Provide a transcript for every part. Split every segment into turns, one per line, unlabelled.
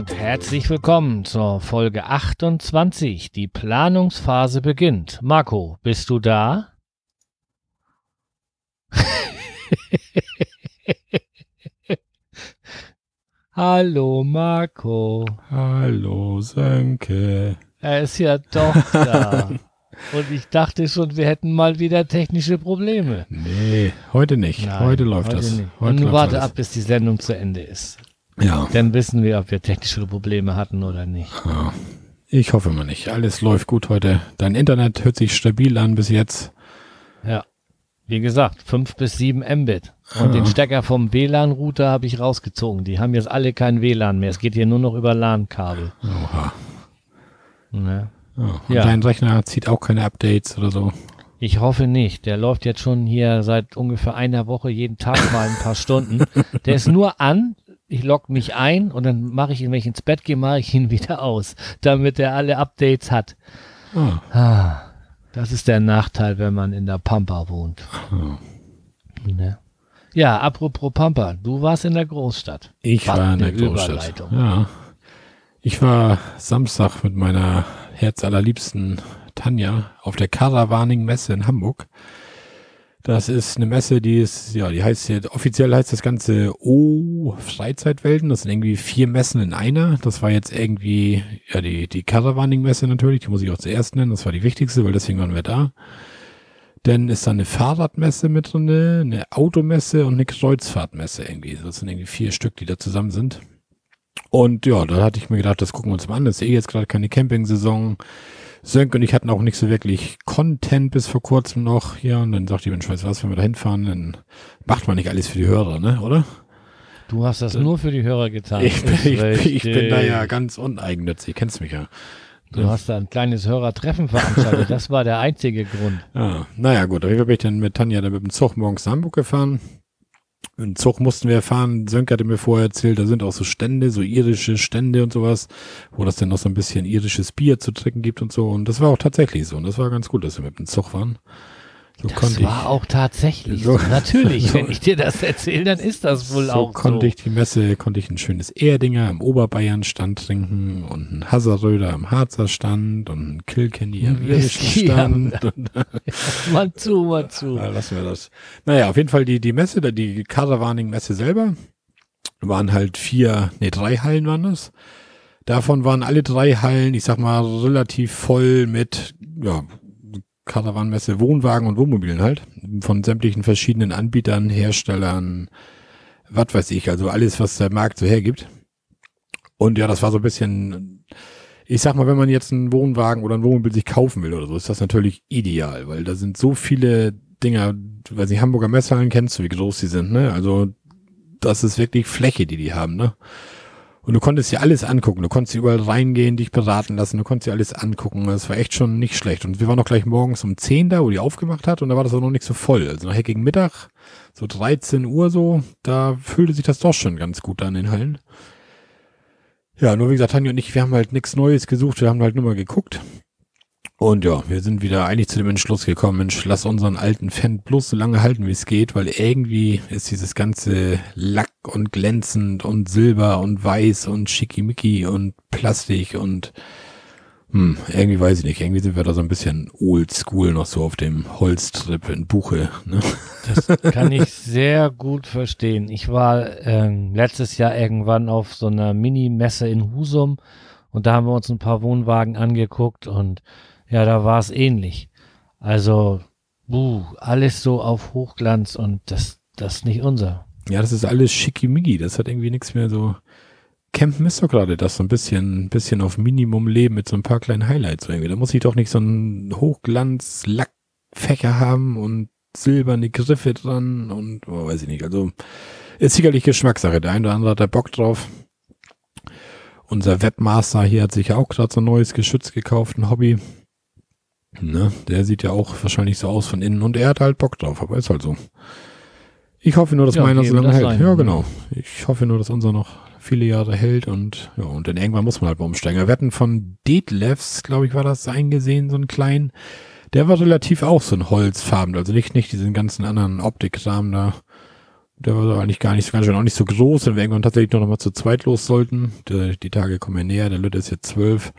Und herzlich willkommen zur Folge 28. Die Planungsphase beginnt. Marco, bist du da? Hallo Marco.
Hallo Sönke.
Er ist ja doch da. Und ich dachte schon, wir hätten mal wieder technische Probleme.
Nee, heute nicht.
Nein,
heute läuft
heute
das.
Nicht.
Heute
Und
läuft
warte
alles.
ab, bis die Sendung zu Ende ist.
Ja.
Dann wissen wir, ob wir technische Probleme hatten oder nicht.
ja. Ich hoffe mal nicht. Alles läuft gut heute. Dein Internet hört sich stabil an bis jetzt.
Ja. Wie gesagt, 5 bis 7 Mbit. Und
Ja.
den Stecker vom WLAN-Router habe ich rausgezogen. Die haben jetzt alle kein WLAN mehr. Es geht hier nur noch über LAN-Kabel.
Oha.
Ne?
Ja. Und
Ja.
dein Rechner zieht auch keine Updates oder so.
Ich hoffe nicht. Der läuft jetzt schon hier seit ungefähr einer Woche jeden Tag mal ein paar Stunden. Der ist nur an. Ich logge mich ein und dann mache ich ihn, wenn ich ins Bett gehe, mache ich ihn wieder aus, damit er alle Updates hat.
Ah,
das ist der Nachteil, wenn man in der Pampa wohnt.
Ja.
Ne? Ja, apropos Pampa, du warst in der Großstadt.
Ich
Was
war in der Großstadt. Ja. Ich war Samstag mit meiner herzallerliebsten Tanja auf der Caravaning Messe in Hamburg. Das ist eine Messe, die ist, ja, die heißt jetzt, offiziell heißt das Ganze O Freizeitwelten. Das sind irgendwie vier Messen in einer. Das war jetzt irgendwie, ja, die, die Caravaning Messe natürlich, die muss ich auch zuerst nennen. Das war die wichtigste, weil deswegen waren wir da. Dann ist da eine Fahrradmesse mit drin, eine Automesse und eine Kreuzfahrtmesse irgendwie. Das sind irgendwie vier Stück, die da zusammen sind. Und ja, da hatte ich mir gedacht, das gucken wir uns mal an. Das ist eh jetzt gerade keine Campingsaison. Sönke und ich hatten auch nicht so wirklich Content bis vor kurzem noch. Ja, und dann sagte ich, Mensch, weißt du was, wenn wir da hinfahren, dann macht man nicht alles für die Hörer, ne, oder?
Du hast das nur für die Hörer getan.
Ich bin, ich, ich bin da ja ganz uneigennützig, kennst mich ja.
Du hast da ein kleines Hörertreffen veranstaltet. Das war der einzige Grund.
Ja, naja, gut, auf jeden Fall bin ich dann mit Tanja dann mit dem Zug morgens nach Hamburg gefahren. Im Zug mussten wir fahren. Sönke hatte mir vorher erzählt, da sind auch so Stände, so irische Stände und sowas, wo das dann noch so ein bisschen irisches Bier zu trinken gibt und so. Und das war auch tatsächlich so. Und das war ganz gut, dass wir mit dem Zug waren. So
Das
konnte
war auch tatsächlich
So-
so. Natürlich,
so-
wenn ich dir das erzähle, dann ist das
ich,
wohl
so
auch
konnte
so.
ich die Messe, konnte ich ein schönes Erdinger im Oberbayern Stand trinken und ein Hasseröder am Harzer Stand und ein Kilkenny
Ein
irischen Stand. Und,
mal zu, mal zu.
Ja, lassen wir das. Naja, auf jeden Fall die, die Messe, die Caravaning-Messe selber, waren halt vier, nee, drei Hallen waren das. Davon waren alle drei Hallen, ich sag mal, relativ voll mit, ja, Caravan-Messe, Wohnwagen und Wohnmobilen halt. Von sämtlichen verschiedenen Anbietern, Herstellern, was weiß ich, also alles, was der Markt so hergibt. Und ja, das war so ein bisschen, ich sag mal, wenn man jetzt einen Wohnwagen oder ein Wohnmobil sich kaufen will oder so, ist das natürlich ideal, weil da sind so viele Dinger, weiß nicht, Hamburger Messhallen kennst du, wie groß die sind, ne? Also, das ist wirklich Fläche, die die haben, ne? Und du konntest dir alles angucken. Du konntest überall reingehen, dich beraten lassen. Du konntest dir alles angucken. Das war echt schon nicht schlecht. Und wir waren noch gleich morgens um 10 da, wo die aufgemacht hat. Und da war das auch noch nicht so voll. Also nachher gegen Mittag, so 13 Uhr so, da fühlte sich das doch schon ganz gut an den Hallen. Ja, nur wie gesagt, Tanja und ich, wir haben halt nichts Neues gesucht. Wir haben halt nur mal geguckt. Und ja, wir sind wieder eigentlich zu dem Entschluss gekommen, Mensch, lass unseren alten Fan bloß so lange halten, wie es geht, weil irgendwie ist dieses ganze Lack und glänzend und Silber und Weiß und Schickimicki und Plastik und hm, irgendwie weiß ich nicht, irgendwie sind wir da so ein bisschen oldschool noch so auf dem Holztrip in Buche, ne?
Das kann ich sehr gut verstehen. Ich war ähm, letztes Jahr irgendwann auf so einer Mini-Messe in Husum und da haben wir uns ein paar Wohnwagen angeguckt und ja, da war es ähnlich. Also, buh, alles so auf Hochglanz und das, das ist nicht unser.
Ja, das ist alles Schickimicki, das hat irgendwie nichts mehr so. Campen ist doch gerade das so ein bisschen, bisschen auf Minimum leben mit so ein paar kleinen Highlights irgendwie. Da muss ich doch nicht so einen Hochglanz-Lackfächer haben und silberne Griffe dran und oh, weiß ich nicht. Also ist sicherlich Geschmackssache. Der eine oder andere hat da Bock drauf. Unser Webmaster hier hat sich ja auch gerade so ein neues Geschütz gekauft, ein Hobby. Ne? Der sieht ja auch wahrscheinlich so aus von innen und er hat halt Bock drauf, aber ist halt so. Ich hoffe nur, dass
Ja,
meiner so lange hält.
Seine,
Ja, genau. Ich hoffe nur, dass unser noch viele Jahre hält und ja, und dann irgendwann muss man halt mal umsteigen. Wir hatten von Detlefs, glaube ich, war das eingesehen, so ein kleinen. Der war relativ auch so ein Holzfarben, also nicht, nicht diesen ganzen anderen Optikrahmen da. Der war eigentlich gar nicht, ganz schön auch nicht so groß, wenn wir irgendwann tatsächlich noch mal zu zweit los sollten. Die, die Tage kommen ja näher, der Lütte ist jetzt zwölf.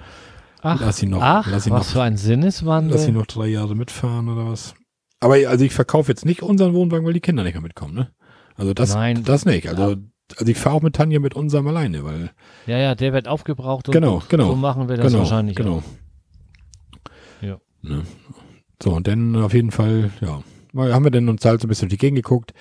Ach,
Lass ihn noch,
ach
lass ihn
was
noch,
für ein Sinneswandel.
lass ihn noch drei Jahre mitfahren oder was. Aber also ich verkaufe jetzt nicht unseren Wohnwagen, weil die Kinder nicht mehr mitkommen, ne? Also das,
Nein.
das nicht. Also, also ich fahre auch mit Tanja mit unserem alleine, weil
ja, ja, der wird aufgebraucht und
Genau, genau.
so machen wir das
genau,
wahrscheinlich
genau.
auch. Ja.
Ne? So, und dann auf jeden Fall, ja, haben wir dann uns halt so ein bisschen durch die Gegend geguckt.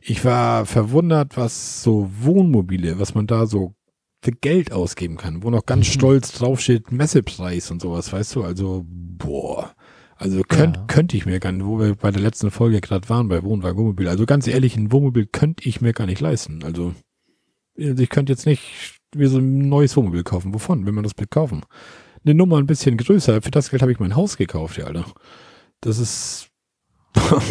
Ich war verwundert, was so Wohnmobile, was man da so für Geld ausgeben kann, wo noch ganz
Mhm.
stolz draufsteht, Messepreis und sowas, weißt du? Also, boah. Also könnt,
Ja.
könnte ich mir gar nicht, wo wir bei der letzten Folge gerade waren, bei Wohnwagen, Wohnmobil. Also ganz ehrlich, ein Wohnmobil könnte ich mir gar nicht leisten. Also, also ich könnte jetzt nicht mir so ein neues Wohnmobil kaufen. Wovon will man das Bild kaufen? Eine Nummer ein bisschen größer. Für das Geld habe ich mein Haus gekauft, ja, Alter. Das ist,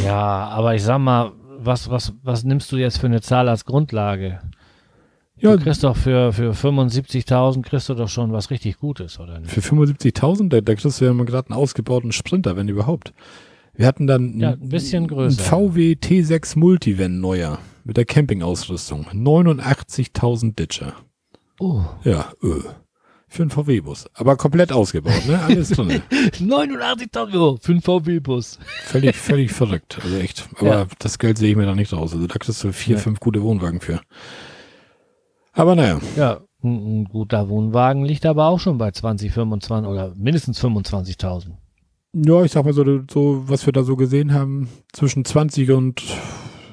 Ja, aber ich sag mal, was, was, was nimmst du jetzt für eine Zahl als Grundlage?
Ja,
Du kriegst doch für, für 75.000 kriegst du doch schon was richtig Gutes, oder nicht?
für 75.000, da, da kriegst du ja mal gerade einen ausgebauten Sprinter, wenn überhaupt. Wir hatten dann
Ja, ein bisschen
ein
größer.
VW T6 Multivan neuer mit der Campingausrüstung. 89.000 Ditcher.
Oh.
Ja, öh. Für einen VW-Bus. Aber komplett ausgebaut, ne? Alles drin.
89.000 Euro für einen VW-Bus.
völlig, völlig verrückt. Also echt. Aber
Ja.
das Geld sehe ich mir da nicht raus. Also da kriegst du vier,
Ja.
fünf gute Wohnwagen für. Aber naja.
Ja, ein, ein guter Wohnwagen liegt aber auch schon bei 20, 25 oder mindestens 25.000.
Ja, ich sag mal so, so, was wir da so gesehen haben, zwischen 20 und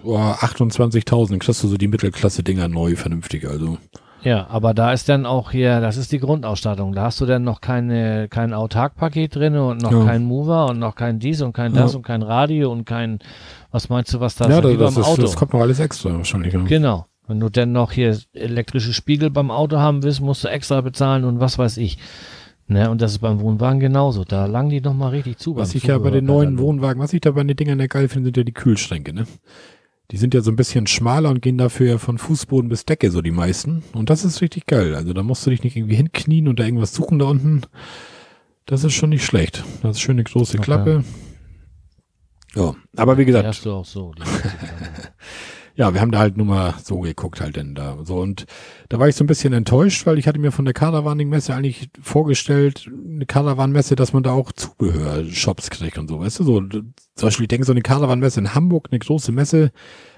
oh, 28.000 kriegst du so die Mittelklasse-Dinger neu vernünftig. Also,
Ja, aber da ist dann auch hier, das ist die Grundausstattung. Da hast du dann noch keine, kein Autarkpaket drin und noch
Ja.
kein Mover und noch kein dies und kein das
Ja.
und kein Radio und kein, was meinst du, was das
ja,
ist?
das,
Wie
das,
beim
ist,
Auto.
das kommt noch alles extra wahrscheinlich. Ja.
Genau. Wenn du dann noch hier elektrische Spiegel beim Auto haben willst, musst du extra bezahlen und was weiß ich. Ne, und das ist beim Wohnwagen genauso. Da langen die noch mal richtig zu.
Was ich ja bei den neuen. Wohnwagen, was ich da bei den Dingern ja geil finde, sind ja die Kühlschränke, ne? Die sind ja so ein bisschen schmaler und gehen dafür ja von Fußboden bis Decke, so die meisten. Und das ist richtig geil. Also da musst du dich nicht irgendwie hinknien und da irgendwas suchen da unten. Das ist schon nicht schlecht. Das ist schöne große
Okay.
Klappe. Ja, aber wie
Die
gesagt,
hast du auch so.
Ja, wir haben da halt nur mal so geguckt halt denn da. So und da war ich so ein bisschen enttäuscht, weil ich hatte mir von der Caravaning-Messe eigentlich vorgestellt, eine Caravan-Messe, dass man da auch Zubehör-Shops kriegt und so, weißt du, so. Zum Beispiel, ich denke, so eine Caravan-Messe in Hamburg, eine große Messe,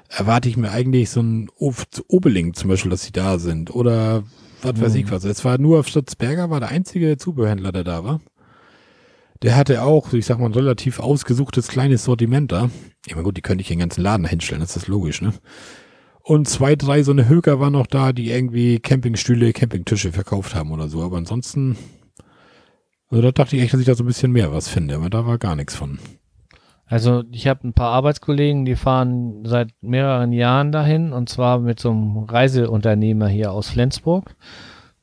erwarte ich mir eigentlich so ein Obeling zum Beispiel, dass sie da sind oder was weiß
Mhm.
ich was. Es war nur Fritz Berger, war der einzige Zubehörhändler, der da war. Der hatte auch, ich sag mal, ein relativ ausgesuchtes kleines Sortiment da. Ich meine, gut, die könnte ich den ganzen Laden hinstellen, das ist logisch, ne? Und zwei, drei so eine Höker waren noch da, die irgendwie Campingstühle, Campingtische verkauft haben oder so. Aber ansonsten, also da dachte ich echt, dass ich da so ein bisschen mehr was finde, aber da war gar nichts von.
Also ich habe ein paar Arbeitskollegen, die fahren seit mehreren Jahren dahin und zwar mit so einem Reiseunternehmer hier aus Flensburg.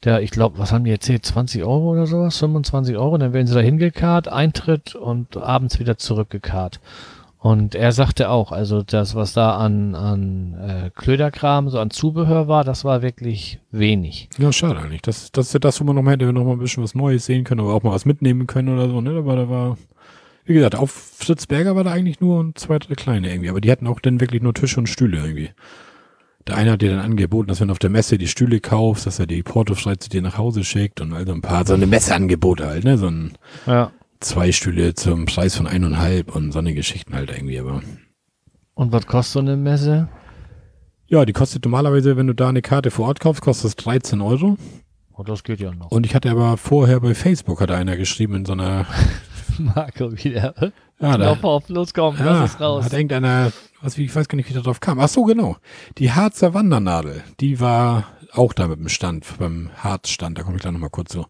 Der, ich glaube, was haben die erzählt, 20 Euro oder sowas, 25 Euro, dann werden sie da hingekarrt, Eintritt und abends wieder zurückgekarrt. Und er sagte auch, also das, was da an, an äh, Klöderkram, so an Zubehör war, das war wirklich wenig.
Ja, schade eigentlich. Das, das ist ja das, wo man noch mal hätte noch mal ein bisschen was Neues sehen können oder auch mal was mitnehmen können oder so, ne? Aber da war, wie gesagt, auf Fritz Berger war da eigentlich nur zwei, drei kleine irgendwie. Aber die hatten auch dann wirklich nur Tische und Stühle irgendwie. Der eine hat dir dann angeboten, dass wenn du auf der Messe die Stühle kaufst, dass er die Portofrei zu dir nach Hause schickt und also ein paar, so eine Messeangebote halt, ne? So ein
Ja.
zwei Stühle zum Preis von eineinhalb und so eine Geschichten halt irgendwie, aber.
Und was kostet so eine Messe?
Ja, die kostet normalerweise, wenn du da eine Karte vor Ort kaufst, kostet es 13 Euro.
Oh, das geht ja noch.
Und ich hatte aber vorher bei Facebook, hat einer geschrieben in so einer,
Marco wieder.
Ja, da,
Lauf auf, los komm,
ja,
lass es raus.
hat irgendeiner, was, wie, ich weiß gar nicht, wie der drauf kam. Ach so, genau. Die Harzer Wandernadel, die war auch da mit dem Stand, beim Harzstand, da komme ich gleich nochmal kurz zu.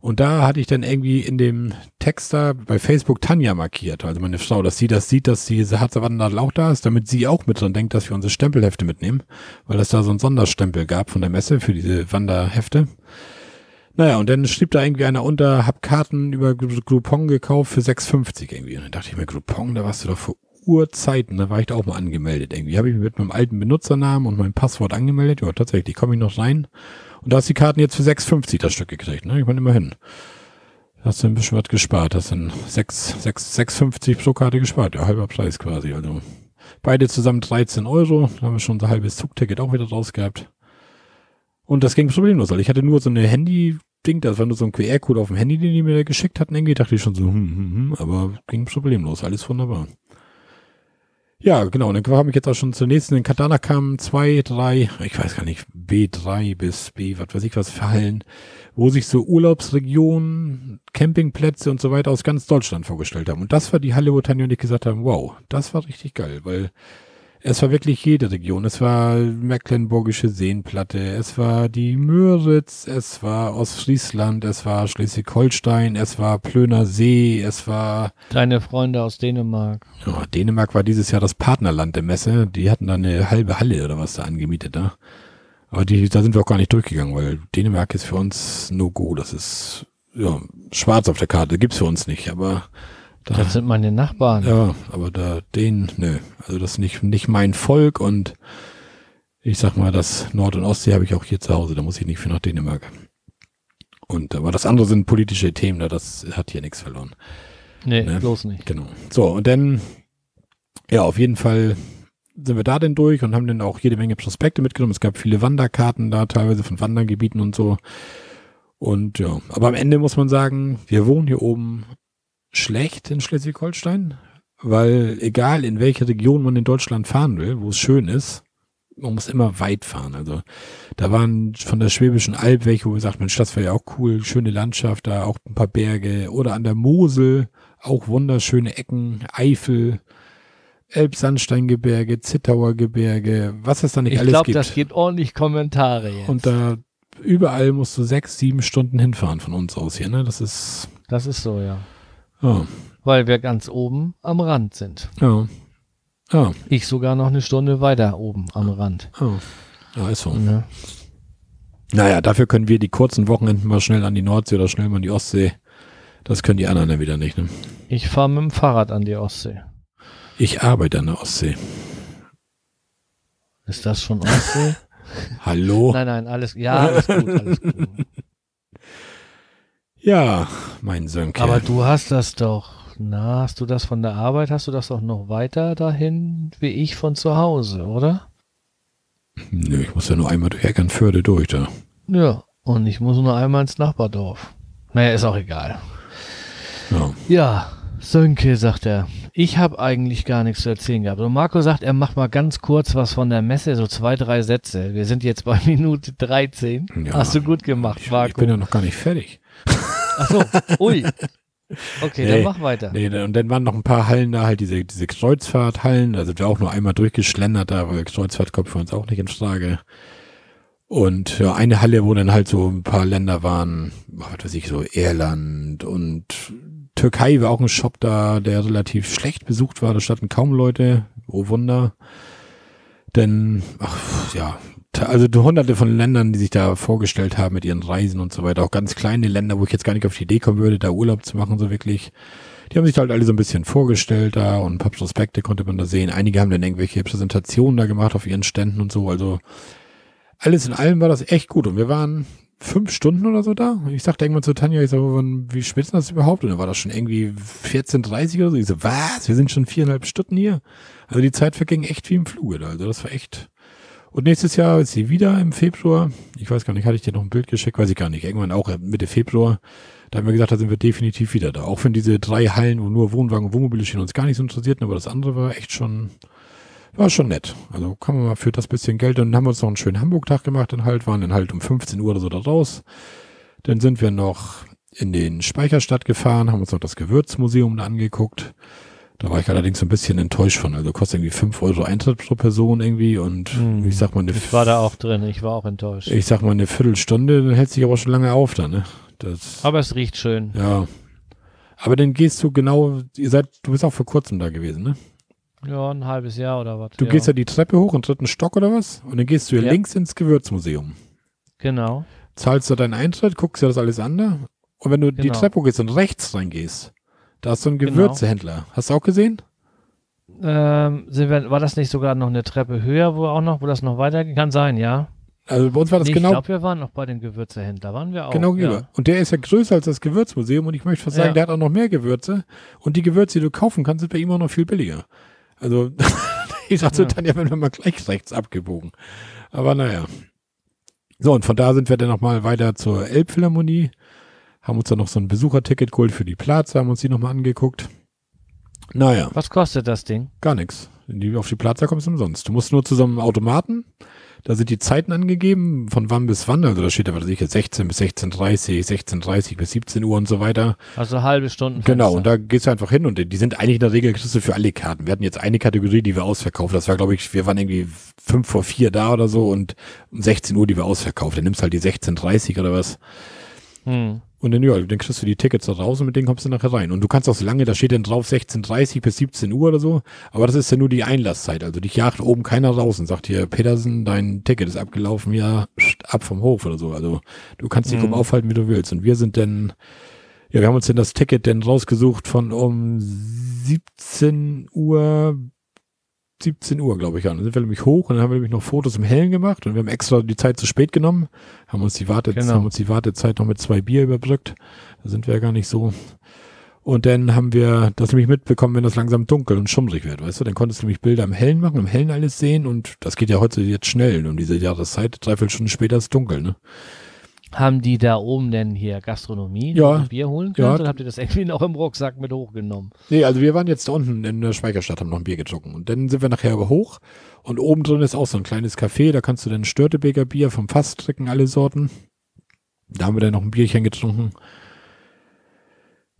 Und da hatte ich dann irgendwie in dem Text da bei Facebook Tanja markiert, also meine Frau, dass sie das sieht, dass diese Harzer Wandernadel auch da ist, damit sie auch mit dran denkt, dass wir unsere Stempelhefte mitnehmen, weil es da so einen Sonderstempel gab von der Messe für diese Wanderhefte. Naja, und dann schrieb da irgendwie einer unter, hab Karten über Gr- Groupon gekauft für 6,50 irgendwie. Und dann dachte ich mir, Groupon, da warst du doch vor Urzeiten, da war ich da auch mal angemeldet irgendwie. Habe ich mit meinem alten Benutzernamen und meinem Passwort angemeldet. Ja, tatsächlich, komme ich noch rein. Und da hast die Karten jetzt für 6,50 das Stück gekriegt, ne? Ich meine, immerhin. Da hast du ein bisschen was gespart. 6, 6, 6,50 pro Karte gespart. Ja, halber Preis quasi. Also, Beide zusammen 13 Euro. Da haben wir schon unser halbes Zugticket auch wieder raus gehabt. Und das ging problemlos. Also ich hatte nur so eine Handy-Ding, das war nur so ein QR-Code auf dem Handy, den die mir da geschickt hatten. Irgendwie dachte ich schon so, hm, hm, hm, aber ging problemlos. Alles wunderbar. Ja, genau. Dann kam ich jetzt auch schon zur nächsten. In Katana kamen zwei, drei, ich weiß gar nicht, B3 bis B, was weiß ich was, Fallen, wo sich so Urlaubsregionen, Campingplätze und so weiter aus ganz Deutschland vorgestellt haben. Und das war die Halle, wo Tanja und ich gesagt haben, wow, das war richtig geil, weil es war wirklich jede Region. Es war Mecklenburgische Seenplatte, es war die Müritz, es war Ostfriesland, es war Schleswig-Holstein, es war Plöner See, es war...
Deine Freunde aus Dänemark.
Ja, Dänemark war dieses Jahr das Partnerland der Messe. Die hatten da eine halbe Halle oder was da angemietet da. Aber die, da sind wir auch gar nicht durchgegangen, weil Dänemark ist für uns no go. Das ist ja schwarz auf der Karte. Gibt's für uns nicht, aber
da, das sind meine Nachbarn.
Ja, aber da den, nö. Also das ist nicht, nicht mein Volk und ich sag mal, das Nord- und Ostsee habe ich auch hier zu Hause, da muss ich nicht für nach Dänemark. Und aber das andere sind politische Themen, da das hat hier nichts verloren.
Nee, ne? bloß nicht.
Genau. So, und dann, ja, auf jeden Fall sind wir da denn durch und haben dann auch jede Menge Prospekte mitgenommen. Es gab viele Wanderkarten da, teilweise von Wandergebieten und so. Und ja, aber am Ende muss man sagen, wir wohnen hier oben schlecht in Schleswig-Holstein, weil egal in welche Region man in Deutschland fahren will, wo es schön ist, man muss immer weit fahren. Also da waren von der Schwäbischen Alb welche, wo sagten, Mensch, das wäre ja auch cool, schöne Landschaft, da auch ein paar Berge oder an der Mosel auch wunderschöne Ecken, Eifel, Elbsandsteingebirge, Zittauer Gebirge, was es da nicht
ich
alles
glaub,
gibt.
Ich glaube, das gibt ordentlich Kommentare jetzt.
Und da überall musst du sechs, sieben Stunden hinfahren von uns aus hier, ne? Das ist.
Das ist so, ja.
Ja.
Weil wir ganz oben am Rand sind.
Ja. Ja.
Ich sogar noch eine Stunde weiter oben am Rand.
Ja, ja ist so. Ja. Naja, dafür können wir die kurzen Wochenenden mal schnell an die Nordsee oder schnell mal an die Ostsee. Das können die anderen ja wieder nicht, ne?
Ich fahre mit dem Fahrrad an die Ostsee.
Ich arbeite an der Ostsee.
Ist das schon Ostsee?
Hallo?
Nein, nein, alles, ja, alles gut, alles gut.
Ja, mein Sönke.
Aber du hast das doch, na, hast du das von der Arbeit, hast du das doch noch weiter dahin, wie ich von zu Hause, oder?
Nö, ich muss ja nur einmal durch Eckernförde durch, da.
Ja, und ich muss nur einmal ins Nachbardorf. Naja, ist auch egal.
Ja.
Ja, Sönke, sagt er. Ich habe eigentlich gar nichts zu erzählen gehabt. Und Marco sagt, er macht mal ganz kurz was von der Messe, so zwei, drei Sätze. Wir sind jetzt bei Minute 13. Ja, Hast du gut gemacht,
ich,
Marco.
Ich bin ja noch gar nicht fertig.
Ach so, ui. Okay, nee, dann mach weiter.
Nee, und dann waren noch ein paar Hallen da, halt diese, diese Kreuzfahrthallen. Da sind wir auch nur einmal durchgeschlendert, da, weil Kreuzfahrt kommt für uns auch nicht in Frage. Und ja, eine Halle, wo dann halt so ein paar Länder waren, was weiß ich, so Irland und Türkei war auch ein Shop da, der relativ schlecht besucht war. Da standen kaum Leute. Oh Wunder. Denn, ach, ja, also hunderte von Ländern, die sich da vorgestellt haben mit ihren Reisen und so weiter. Auch ganz kleine Länder, wo ich jetzt gar nicht auf die Idee kommen würde, da Urlaub zu machen, so wirklich. Die haben sich halt alle so ein bisschen vorgestellt da und ein paar Prospekte konnte man da sehen. Einige haben dann irgendwelche Präsentationen da gemacht auf ihren Ständen und so. Also alles in allem war das echt gut. Und wir waren fünf Stunden oder so da. Ich sagte irgendwann zu Tanja, ich so, wie spät ist das überhaupt? Und dann war das schon irgendwie 14.30 oder so. Ich so, was? Wir sind schon viereinhalb Stunden hier. Also die Zeit verging echt wie im Fluge da. Also das war echt. Und nächstes Jahr ist sie wieder im Februar. Ich weiß gar nicht, hatte ich dir noch ein Bild geschickt? Weiß ich gar nicht. Irgendwann auch Mitte Februar. Da haben wir gesagt, da sind wir definitiv wieder da. Auch wenn diese drei Hallen, wo nur Wohnwagen und Wohnmobile stehen, uns gar nicht so interessierten, aber das andere war echt schon, war schon nett. Also kann man mal für das bisschen Geld. Und dann haben wir uns noch einen schönen Hamburg-Tag gemacht, dann halt, waren dann halt um 15 Uhr oder so da raus. Dann sind wir noch in den Speicherstadt gefahren, haben uns noch das Gewürzmuseum angeguckt. Da war ich allerdings so ein bisschen enttäuscht von. Also kostet irgendwie 5 Euro Eintritt pro Person irgendwie und hm. ich sag mal eine
Ich war da auch drin, ich war auch enttäuscht.
Ich sag mal eine Viertelstunde, dann hält sich aber schon lange auf da, ne? Das,
aber es riecht schön.
Ja. Aber dann gehst du genau, ihr seid, du bist auch vor kurzem da gewesen, ne?
Ja, ein halbes Jahr oder was.
Du
ja.
gehst ja die Treppe hoch im dritten Stock oder was? Und dann gehst du ja. links ins Gewürzmuseum.
Genau.
Zahlst du deinen Eintritt, guckst dir das alles an da. Und wenn du genau. die Treppe hochgehst und rechts reingehst, da ist so ein Gewürzehändler. Genau. Hast du auch gesehen?
Ähm, wir, war das nicht sogar noch eine Treppe höher, wo auch noch, wo das noch weiterging? Kann sein, ja.
Also bei uns war das
nee,
genau.
Ich glaube, wir waren noch bei den Gewürzehändler, waren wir auch.
Genau, ja. Und der ist ja größer als das Gewürzmuseum und ich möchte fast sagen, ja. der hat auch noch mehr Gewürze. Und die Gewürze, die du kaufen kannst, sind bei ihm auch noch viel billiger. Also Ich sagte, ja. dann ja, wenn wir mal gleich rechts abgebogen. Aber naja. So, und von da sind wir dann nochmal weiter zur Elbphilharmonie, haben uns dann noch so ein Besucherticket geholt für die Plaza, haben uns die nochmal angeguckt. Naja.
Was kostet das Ding?
Gar nichts. Auf die Plaza kommst du umsonst. Du musst nur zu so einem Automaten, da sind die Zeiten angegeben, von wann bis wann. Also da steht da, was ich, 16 bis 16.30, 16.30 bis 17 Uhr und so weiter.
Also halbe Stunden.
Genau, und da gehst du einfach hin und die sind eigentlich in der Regel kriegst du für alle Karten. Wir hatten jetzt eine Kategorie, die wir ausverkauft. Das war, glaube ich, wir waren irgendwie fünf vor vier da oder so und um 16 Uhr die wir ausverkauft. Dann nimmst halt die 16.30 oder was. Hm. Und dann, ja, dann kriegst du die Tickets da raus und mit denen kommst du nachher rein. Und du kannst auch so lange, da steht dann drauf 16.30 bis 17 Uhr oder so, aber das ist ja nur die Einlasszeit. Also dich jagt oben keiner raus und sagt hier, Petersen, dein Ticket ist abgelaufen, ja, ab vom Hof oder so. Also du kannst dich mhm. aufhalten, wie du willst. Und wir sind dann, ja, wir haben uns dann das Ticket dann rausgesucht von um 17 Uhr 17 Uhr, glaube ich, an. Dann sind wir nämlich hoch und dann haben wir nämlich noch Fotos im Hellen gemacht und wir haben extra die Zeit zu spät genommen, haben uns die, Wartet genau. haben uns die Wartezeit noch mit zwei Bier überbrückt. Da sind wir ja gar nicht so. Und dann haben wir das nämlich mitbekommen, wenn das langsam dunkel und schummrig wird, weißt du? Dann konntest du nämlich Bilder im Hellen machen, im Hellen alles sehen und das geht ja heute jetzt schnell. Um diese Jahreszeit, dreiviertel Stunden später ist dunkel, ne?
Haben die da oben denn hier Gastronomie,
ja,
Bier holen können? Ja. Oder habt ihr das irgendwie noch im Rucksack mit hochgenommen?
Nee, also wir waren jetzt da unten in der Schweigerstadt, haben noch ein Bier getrunken. Und dann sind wir nachher aber hoch. Und oben drin ist auch so ein kleines Café, da kannst du dann Störtebeker Bier vom Fass trinken, alle Sorten. Da haben wir dann noch ein Bierchen getrunken.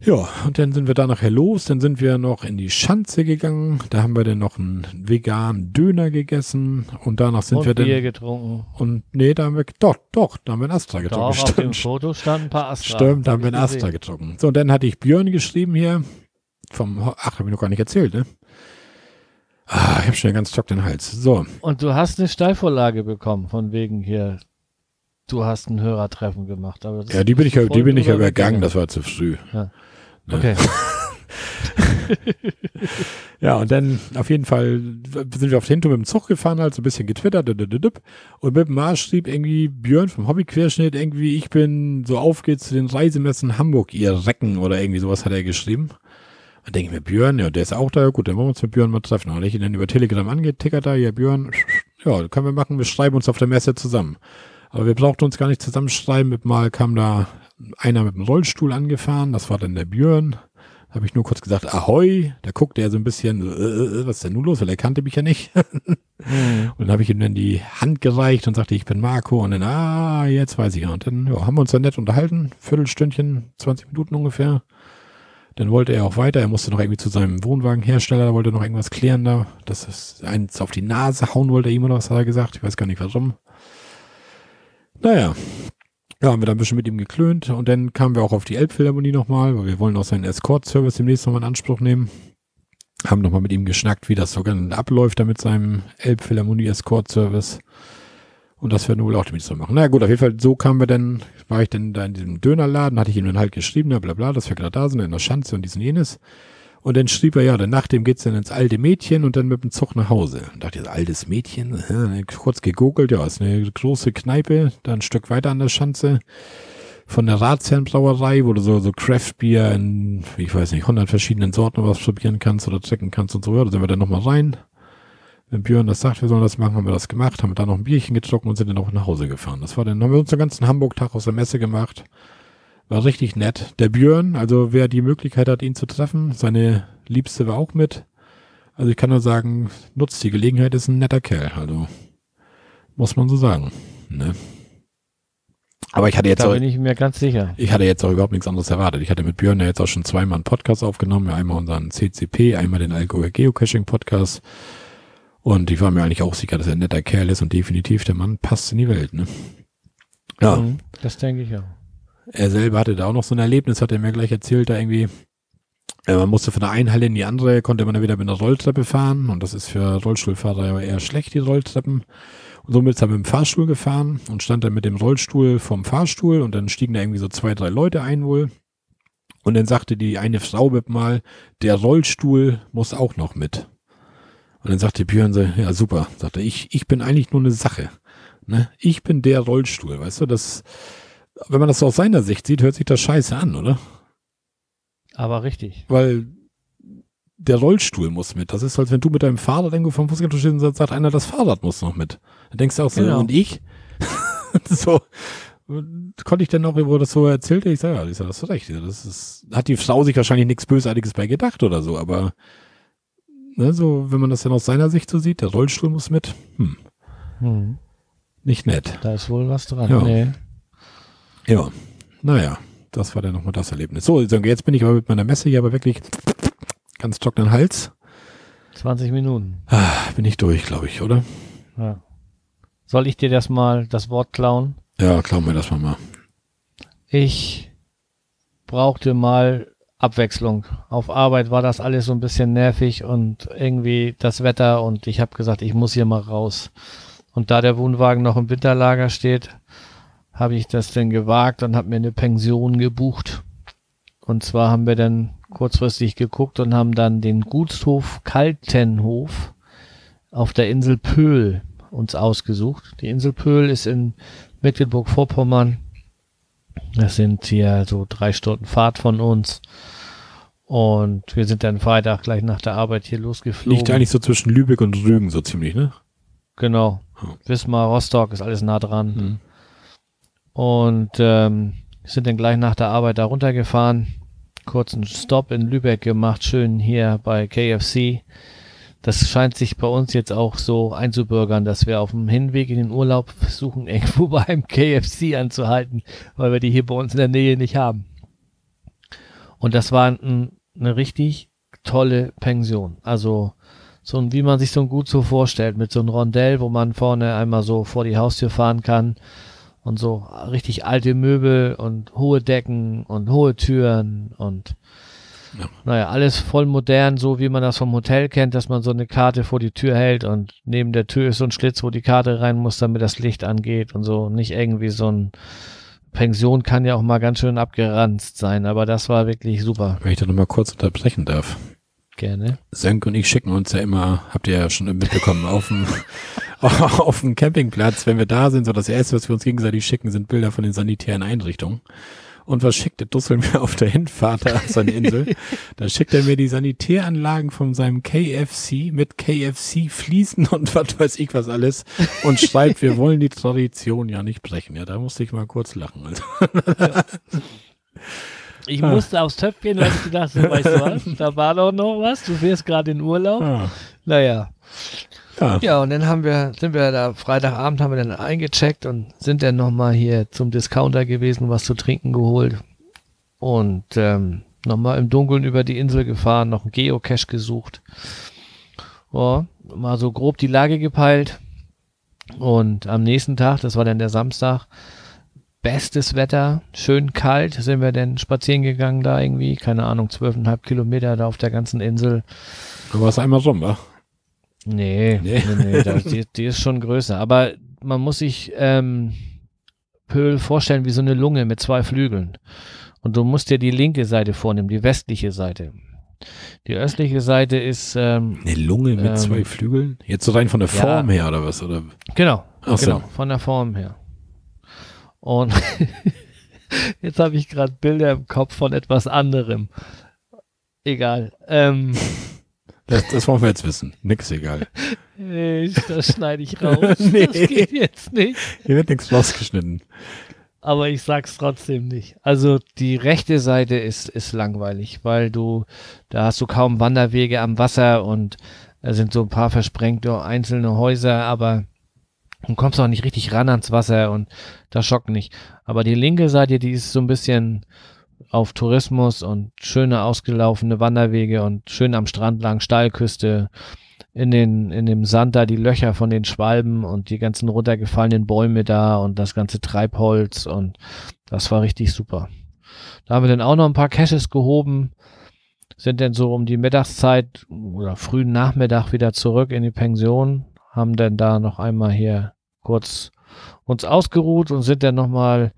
Ja, und dann sind wir da nachher los. Dann sind wir noch in die Schanze gegangen. Da haben wir dann noch einen veganen Döner gegessen. Und danach sind
und
wir dann.
Bier getrunken.
Und nee, da haben wir, doch, doch, da haben wir einen Astra getrunken. Doch,
Stimmt. auf dem Foto standen ein paar Astra.
Stimmt, da haben wir einen Astra getrunken. So, und dann hatte ich Björn geschrieben hier. Vom, ach, habe ich noch gar nicht erzählt, ne? Ah, ich habe schon ganz trockenen Hals. So.
Und du hast eine Steilvorlage bekommen, von wegen hier, du hast ein Hörertreffen gemacht.
Ja, die bin ich, die bin ich ja übergangen, das war zu früh. Ja.
Ne? Okay.
ja, und dann auf jeden Fall sind wir auf Hinto mit dem Zug gefahren, halt so ein bisschen getwittert. Und mit dem Marsch schrieb irgendwie Björn vom Hobbyquerschnitt irgendwie, ich bin, so auf geht's zu den Reisemessen Hamburg, ihr Recken oder irgendwie sowas hat er geschrieben. Und denke ich mir, Björn, ja, der ist auch da, gut, dann wollen wir uns mit Björn mal treffen. Und ich ihn dann über Telegram angetickert da, ja, Björn, ja, können wir machen, wir schreiben uns auf der Messe zusammen. Aber wir brauchten uns gar nicht zusammenschreiben, mit mal kam da einer mit dem Rollstuhl angefahren, das war dann der Björn. Habe ich nur kurz gesagt, Ahoi. Da guckte er so ein bisschen, äh, äh, was ist denn nun los? Weil er kannte mich ja nicht. mhm. Und dann habe ich ihm dann die Hand gereicht und sagte, ich bin Marco. Und dann, ah, jetzt weiß ich. Und dann ja, haben wir uns dann nett unterhalten. Viertelstündchen, 20 Minuten ungefähr. Dann wollte er auch weiter. Er musste noch irgendwie zu seinem Wohnwagenhersteller, da wollte noch irgendwas klären da. Das ist eins auf die Nase hauen wollte oder was hat er gesagt. Ich weiß gar nicht warum. Naja, ja, haben wir dann ein bisschen mit ihm geklönt und dann kamen wir auch auf die Elbphilharmonie nochmal, weil wir wollen auch seinen Escort-Service demnächst nochmal in Anspruch nehmen. Haben nochmal mit ihm geschnackt, wie das so ganz abläuft da mit seinem Elbphilharmonie-Escort-Service. Und das werden wir wohl auch demnächst noch machen. Na naja, gut, auf jeden Fall, so kamen wir dann, war ich dann da in diesem Dönerladen, hatte ich ihm dann halt geschrieben, ja bla bla, dass wir gerade da sind, in der Schanze und diesen jenes. Und dann schrieb er, ja, dann nach dem geht's dann ins alte Mädchen und dann mit dem Zug nach Hause. Und dachte ich, altes Mädchen, kurz gegoogelt, ja, ist eine große Kneipe, da ein Stück weiter an der Schanze von der Ratsherrenbrauerei, wo du so, so Craftbier in, ich weiß nicht, 100 verschiedenen Sorten was probieren kannst oder checken kannst und so. Ja, da sind wir dann nochmal rein. Wenn Björn das sagt, wir sollen das machen, haben wir das gemacht, haben wir da noch ein Bierchen getrunken und sind dann auch nach Hause gefahren. Das war dann, haben wir uns den ganzen Hamburg-Tag aus der Messe gemacht. War richtig nett. Der Björn, also wer die Möglichkeit hat, ihn zu treffen, seine Liebste war auch mit. Also ich kann nur sagen, nutzt die Gelegenheit, ist ein netter Kerl. Also muss man so sagen. Ne? Aber ich hatte jetzt
da
auch,
bin ich mir ganz sicher.
Ich hatte jetzt auch überhaupt nichts anderes erwartet. Ich hatte mit Björn ja jetzt auch schon zweimal einen Podcast aufgenommen. Einmal unseren CCP, einmal den Alkohol Geocaching Podcast. Und ich war mir eigentlich auch sicher, dass er ein netter Kerl ist und definitiv der Mann passt in die Welt. Ne?
Ja. Mhm, das denke ich auch
er selber hatte da auch noch so ein Erlebnis, hat er mir gleich erzählt, da irgendwie, äh, man musste von der einen Halle in die andere, konnte man dann wieder mit einer Rolltreppe fahren und das ist für Rollstuhlfahrer eher schlecht, die Rolltreppen. Und somit ist er mit dem Fahrstuhl gefahren und stand dann mit dem Rollstuhl vom Fahrstuhl und dann stiegen da irgendwie so zwei, drei Leute ein wohl. Und dann sagte die eine Frau mal, der Rollstuhl muss auch noch mit. Und dann sagte Björn ja super, sagte ich, ich bin eigentlich nur eine Sache. Ne? Ich bin der Rollstuhl, weißt du, das, wenn man das so aus seiner Sicht sieht, hört sich das scheiße an, oder?
Aber richtig.
Weil der Rollstuhl muss mit. Das ist, als wenn du mit deinem Fahrrad irgendwo vom Fußgänger stehst und sagt einer, das Fahrrad muss noch mit. Da denkst du auch so,
Genau.
und ich? so, konnte ich denn noch, wo das so erzählte, ich sage, ja, ich sag, hast du recht. Das ist, hat die Frau sich wahrscheinlich nichts Bösartiges bei gedacht oder so, aber ne, so, wenn man das dann aus seiner Sicht so sieht, der Rollstuhl muss mit, hm,
Hm,
nicht nett.
da ist wohl was dran.
Ja.
Nee.
Ja, naja, das war dann nochmal das Erlebnis. So, jetzt bin ich aber mit meiner Messe hier aber wirklich ganz trockenen Hals.
20 Minuten.
Ah, bin ich durch, glaube ich, oder?
Ja. Soll ich dir das mal das Wort klauen?
Ja, klauen wir das mal mal.
Ich brauchte mal Abwechslung. Auf Arbeit war das alles so ein bisschen nervig und irgendwie das Wetter und ich habe gesagt, ich muss hier mal raus. Und da der Wohnwagen noch im Winterlager steht, habe ich das denn gewagt und habe mir eine Pension gebucht. Und zwar haben wir dann kurzfristig geguckt und haben dann den Gutshof Kaltenhof auf der Insel Pöhl uns ausgesucht. Die Insel Pöhl ist in Mecklenburg-Vorpommern. Das sind hier so drei Stunden Fahrt von uns. Und wir sind dann Freitag gleich nach der Arbeit hier losgeflogen.
Liegt eigentlich so zwischen Lübeck und Rügen so ziemlich, ne?
Genau.
Ja.
Wismar, Rostock ist alles nah dran.
Mhm.
Und ähm, sind dann gleich nach der Arbeit da runtergefahren. Kurzen Stopp in Lübeck gemacht, schön hier bei KFC. Das scheint sich bei uns jetzt auch so einzubürgern, dass wir auf dem Hinweg in den Urlaub versuchen, irgendwo beim KFC anzuhalten, weil wir die hier bei uns in der Nähe nicht haben. Und das war ein, eine richtig tolle Pension. Also so ein, wie man sich so ein gut so vorstellt, mit so einem Rondell, wo man vorne einmal so vor die Haustür fahren kann und so richtig alte Möbel und hohe Decken und hohe Türen und
Ja.
naja, alles voll modern, so wie man das vom Hotel kennt, dass man so eine Karte vor die Tür hält und neben der Tür ist so ein Schlitz, wo die Karte rein muss, damit das Licht angeht und so. Nicht irgendwie so ein Pension kann ja auch mal ganz schön abgeranzt sein, aber das war wirklich super.
Wenn ich da nochmal kurz unterbrechen darf.
Gerne.
Sönk und ich schicken uns ja immer, habt ihr ja schon mitbekommen, auf dem, auf dem Campingplatz, wenn wir da sind, so das erste, was wir uns gegenseitig schicken, sind Bilder von den sanitären Einrichtungen. Und was schickt der Dussel mir auf der Hinfahrt auf seine Insel? da schickt er mir die Sanitäranlagen von seinem KFC mit KFC Fliesen und was weiß ich was alles und schreibt, wir wollen die Tradition ja nicht brechen. Ja, da musste ich mal kurz lachen. Also,
Ich
Ah.
musste aufs Töpfchen, weil ich gedacht habe, weißt du was, da war doch noch was, du fährst gerade in Urlaub.
ah,
Naja.
ja.
Ja, und dann haben wir, sind wir da, Freitagabend haben wir dann eingecheckt und sind dann nochmal hier zum Discounter gewesen, was zu trinken geholt. Und ähm, nochmal im Dunkeln über die Insel gefahren, noch einen Geocache gesucht. Ja, mal so grob die Lage gepeilt. Und am nächsten Tag, das war dann der Samstag, bestes Wetter, schön kalt, sind wir dann spazieren gegangen da irgendwie, keine Ahnung, zwölfeinhalb Kilometer da auf der ganzen Insel.
Da war es einmal rum, wa?
Nee,
Nee.
nee, nee da, die, die ist schon größer. Aber man muss sich ähm, Pöhl vorstellen wie so eine Lunge mit zwei Flügeln. Und du musst dir die linke Seite vornehmen, die westliche Seite. Die östliche Seite ist, ähm,
Eine Lunge mit
Ähm,
zwei Flügeln? Jetzt so rein von der
ja.
Form her oder was? Oder?
genau,
Ach so.
genau, von der Form her. Und jetzt habe ich gerade Bilder im Kopf von etwas anderem. Egal. Ähm,
Das, das wollen wir jetzt wissen. Nix egal.
ich, das schneide ich raus.
Nee.
Das geht jetzt nicht.
Hier wird nichts rausgeschnitten.
aber ich sag's trotzdem nicht. Also die rechte Seite ist, ist langweilig, weil du, da hast du kaum Wanderwege am Wasser und da sind so ein paar versprengte einzelne Häuser, aber du kommst auch nicht richtig ran ans Wasser und das schockt nicht. Aber die linke Seite, die ist so ein bisschen auf Tourismus und schöne ausgelaufene Wanderwege und schön am Strand lang, Steilküste, in den, in dem Sand da die Löcher von den Schwalben und die ganzen runtergefallenen Bäume da und das ganze Treibholz und das war richtig super. Da haben wir dann auch noch ein paar Caches gehoben, sind dann so um die Mittagszeit oder frühen Nachmittag wieder zurück in die Pension, haben dann da noch einmal hier kurz uns ausgeruht und sind dann nochmal,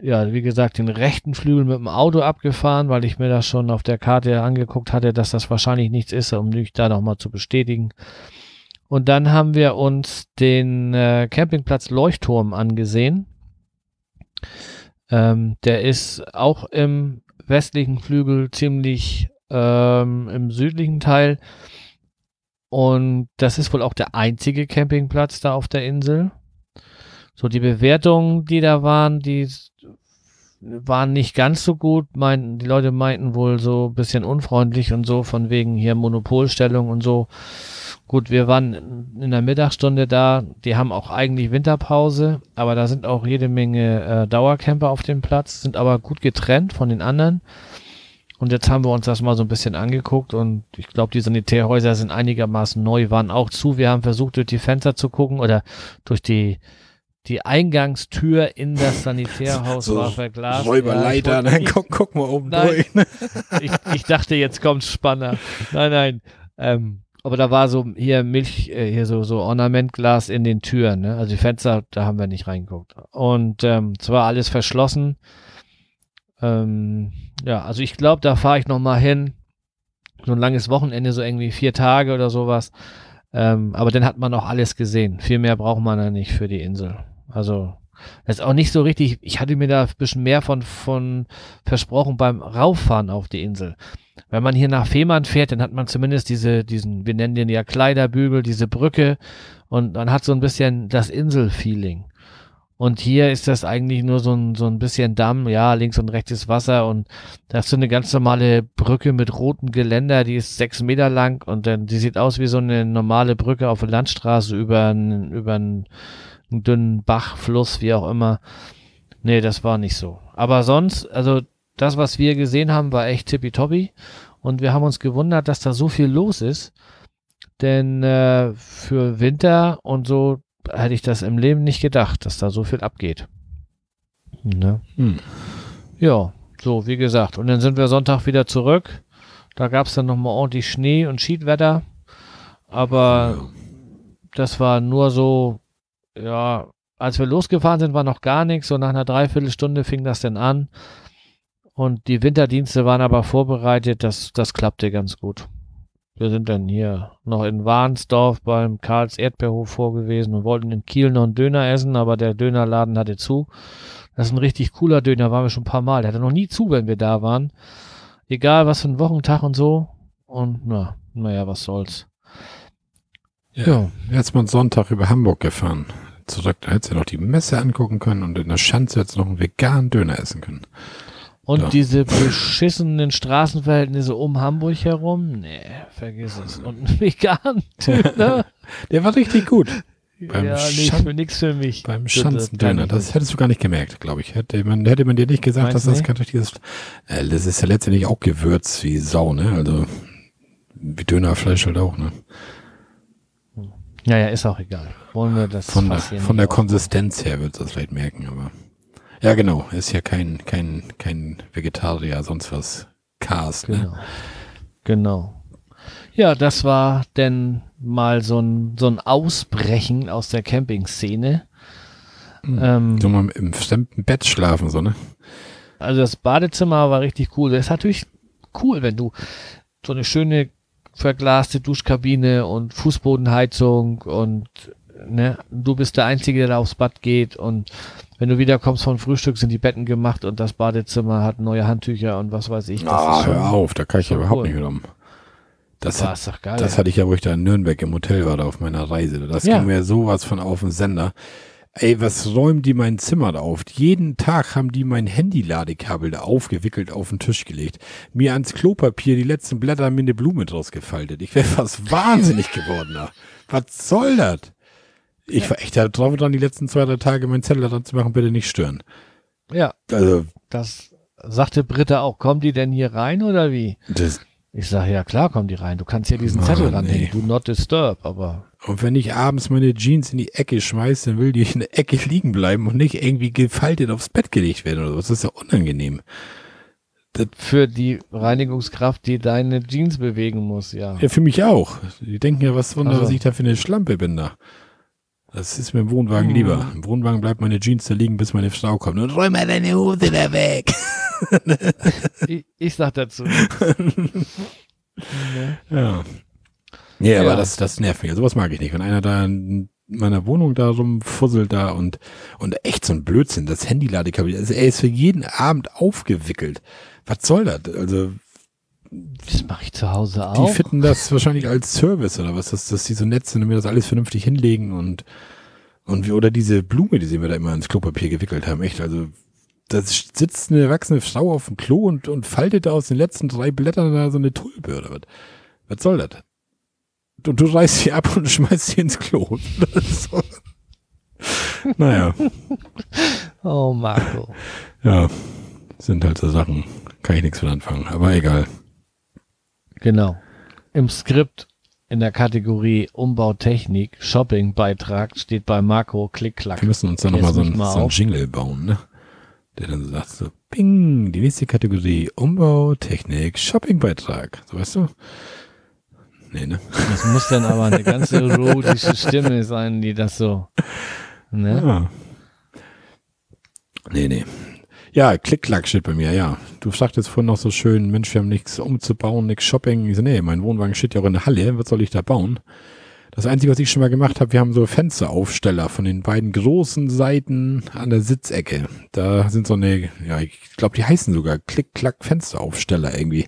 ja, wie gesagt, den rechten Flügel mit dem Auto abgefahren, weil ich mir das schon auf der Karte angeguckt hatte, dass das wahrscheinlich nichts ist, um mich da nochmal zu bestätigen. Und dann haben wir uns den äh, Campingplatz Leuchtturm angesehen. Ähm, der ist auch im westlichen Flügel ziemlich ähm, im südlichen Teil. Und das ist wohl auch der einzige Campingplatz da auf der Insel. So, die Bewertungen, die da waren, die waren nicht ganz so gut. Meinten, die Leute meinten wohl so ein bisschen unfreundlich und so, von wegen hier Monopolstellung und so. Gut, wir waren in der Mittagsstunde da. Die haben auch eigentlich Winterpause, aber da sind auch jede Menge äh, Dauercamper auf dem Platz, sind aber gut getrennt von den anderen. Und jetzt haben wir uns das mal so ein bisschen angeguckt und ich glaube, die Sanitärhäuser sind einigermaßen neu, waren auch zu. Wir haben versucht, durch die Fenster zu gucken oder durch die, die Eingangstür in das Sanitärhaus
So
war verglast.
Räuberleiter,
Ja, wollte-
guck, guck mal oben
Nein.
durch.
ich, ich dachte, jetzt kommt Spanner. Nein, nein. Ähm, aber da war so hier Milch, äh, hier so, so Ornamentglas in den Türen, ne? Also die Fenster, da haben wir nicht reingeguckt. Und ähm, es war alles verschlossen. Ähm, ja, also ich glaube, da fahre ich noch mal hin. So ein langes Wochenende, so irgendwie vier Tage oder sowas. Ähm, aber dann hat man auch alles gesehen. Viel mehr braucht man da nicht für die Insel. Also das ist auch nicht so richtig. Ich hatte mir da ein bisschen mehr von, von versprochen beim Rauffahren auf die Insel. Wenn man hier nach Fehmarn fährt, dann hat man zumindest diese, diesen, wir nennen den ja Kleiderbügel, diese Brücke und man hat so ein bisschen das Inselfeeling. Und hier ist das eigentlich nur so ein, so ein bisschen Damm, ja, links und rechts ist Wasser und da ist so eine ganz normale Brücke mit rotem Geländer, die ist sechs Meter lang und dann, die sieht aus wie so eine normale Brücke auf der Landstraße über einen, über einen, einen dünnen Bach, Fluss, wie auch immer. Nee, das war nicht so. Aber sonst, also das, was wir gesehen haben, war echt tippitoppi. Und wir haben uns gewundert, dass da so viel los ist. Denn äh, für Winter und so hätte ich das im Leben nicht gedacht, dass da so viel abgeht. Ne?
Hm.
Ja, so wie gesagt. Und dann sind wir Sonntag wieder zurück. Da gab es dann nochmal ordentlich Schnee und Schiedwetter. Aber das war nur so, ja, als wir losgefahren sind, war noch gar nichts. So nach einer Dreiviertelstunde fing das dann an. Und die Winterdienste waren aber vorbereitet. Das, das klappte ganz gut. Wir sind dann hier noch in Warnsdorf beim Karls Erdbeerhof vorgewesen und wollten in Kiel noch einen Döner essen, aber der Dönerladen hatte zu. Das ist ein richtig cooler Döner, waren wir schon ein paar Mal. Der hatte noch nie zu, wenn wir da waren. Egal was für ein Wochentag und so. Und na, naja, was soll's.
Ja. Jetzt mal Sonntag über Hamburg gefahren. Zurück, da hättest du ja noch die Messe angucken können und in der Schanze jetzt noch einen veganen Döner essen können.
Und
Ja.
diese beschissenen Straßenverhältnisse um Hamburg herum? Nee, vergiss es. Und ein vegan Döner?
Der war richtig gut. Beim
ja,
Schan-
für nix für mich.
Beim Schanzendöner. Das hättest du gar nicht gemerkt, glaube ich. Hätte man, hätte man dir nicht gesagt,
Meinst
dass das
nicht?
kein richtiges, äh, das ist ja letztendlich auch Gewürz wie Sau, ne? Also, wie Dönerfleisch halt auch, ne?
Ja, ja, ist auch egal. Wollen wir das
Von der, von der? Konsistenz her würdest du das vielleicht merken, aber. Ja, genau. Ist ja kein, kein, kein Vegetarier, sonst was. Cars, ne?
Genau. Genau. Ja, das war denn mal so ein, so ein Ausbrechen aus der Campingszene. Ähm,
So mal im fremden Bett schlafen, so, ne?
Also das Badezimmer war richtig cool. Das ist natürlich cool, wenn du so eine schöne verglaste Duschkabine und Fußbodenheizung und ne, du bist der Einzige, der da aufs Bad geht und wenn du wiederkommst vom Frühstück, sind die Betten gemacht und das Badezimmer hat neue Handtücher und was weiß ich. Das
Ah, hör auf, da kann ich ja überhaupt
cool.
nicht genommen. Das, hat,
doch geil.
das hatte ich ja, wo ich da in Nürnberg im Hotel war, da auf meiner Reise. Das
Ja.
ging mir sowas von auf den Sender. Ey, was räumen die mein Zimmer da auf? Jeden Tag haben die mein Handy-Ladekabel da aufgewickelt auf den Tisch gelegt. Mir ans Klopapier die letzten Blätter mir eine Blume draus gefaltet. Ich wäre fast wahnsinnig geworden da. Was soll das? Ich war echt da drauf dran, die letzten zwei, drei Tage meinen Zettel dran zu machen, bitte nicht stören.
ja,
Also,
das sagte Britta auch. Kommen die denn hier rein oder wie?
das,
Ich sage, ja klar, kommen die rein. Du kannst ja diesen
Mann,
Zettel ranhängen.
ey.
Do not disturb, aber
Und wenn ich abends meine Jeans in die Ecke schmeiße, dann will die in der Ecke liegen bleiben und nicht irgendwie gefaltet aufs Bett gelegt werden oder so. Das ist ja unangenehm.
für die Reinigungskraft, die deine Jeans bewegen muss, ja.
Ja, für mich auch. Die denken ja, was Wunder,
Ach so.
was ich da für eine Schlampe bin da. Das ist mir im Wohnwagen
Hm.
lieber. Im Wohnwagen bleibt meine Jeans da liegen, bis meine Frau kommt. Und räum mal deine Hose da weg.
Ich, ich sag dazu.
Ja. Nee, aber
Ja.
das, das nervt mich. Sowas mag ich nicht. Wenn einer da in meiner Wohnung da rumfusselt da und, und echt so ein Blödsinn, das Handy-Ladekabel, also er ist für jeden Abend aufgewickelt. Was soll das? Also,
Das mache ich zu Hause auch.
Die fitten das wahrscheinlich als Service oder was, dass, dass die so nett sind und mir das alles vernünftig hinlegen und, und wie, oder diese Blume, die sie mir da immer ins Klopapier gewickelt haben, echt, also da sitzt eine erwachsene Frau auf dem Klo und, und faltet aus den letzten drei Blättern da so eine Tulpe oder was. Was soll das? Und du reißt sie ab und schmeißt sie ins Klo. so. Naja.
Oh, Marco.
Ja, sind halt so Sachen. Kann ich nichts mit anfangen, aber egal.
Genau. Im Skript in der Kategorie Umbautechnik, Shopping-Beitrag steht bei Marco Klick-Klack.
Wir müssen uns dann nochmal so, ein, so ein Jingle bauen, ne? Der dann sagt so, ping, die nächste Kategorie Umbautechnik, Shopping-Beitrag. So weißt du? Nee, ne?
Das muss dann aber eine ganz erotische Stimme sein, die das so, ne?
Ja. Nee, nee. Ja, Klick-Klack steht bei mir, ja. Du sagtest vorhin noch so schön, Mensch, wir haben nichts umzubauen, nichts Shopping. Ich so, nee, mein Wohnwagen steht ja auch in der Halle, was soll ich da bauen? Das Einzige, was ich schon mal gemacht habe, wir haben so Fensteraufsteller von den beiden großen Seiten an der Sitzecke. Da sind so eine, ja, ich glaube, die heißen sogar Klick-Klack-Fensteraufsteller irgendwie.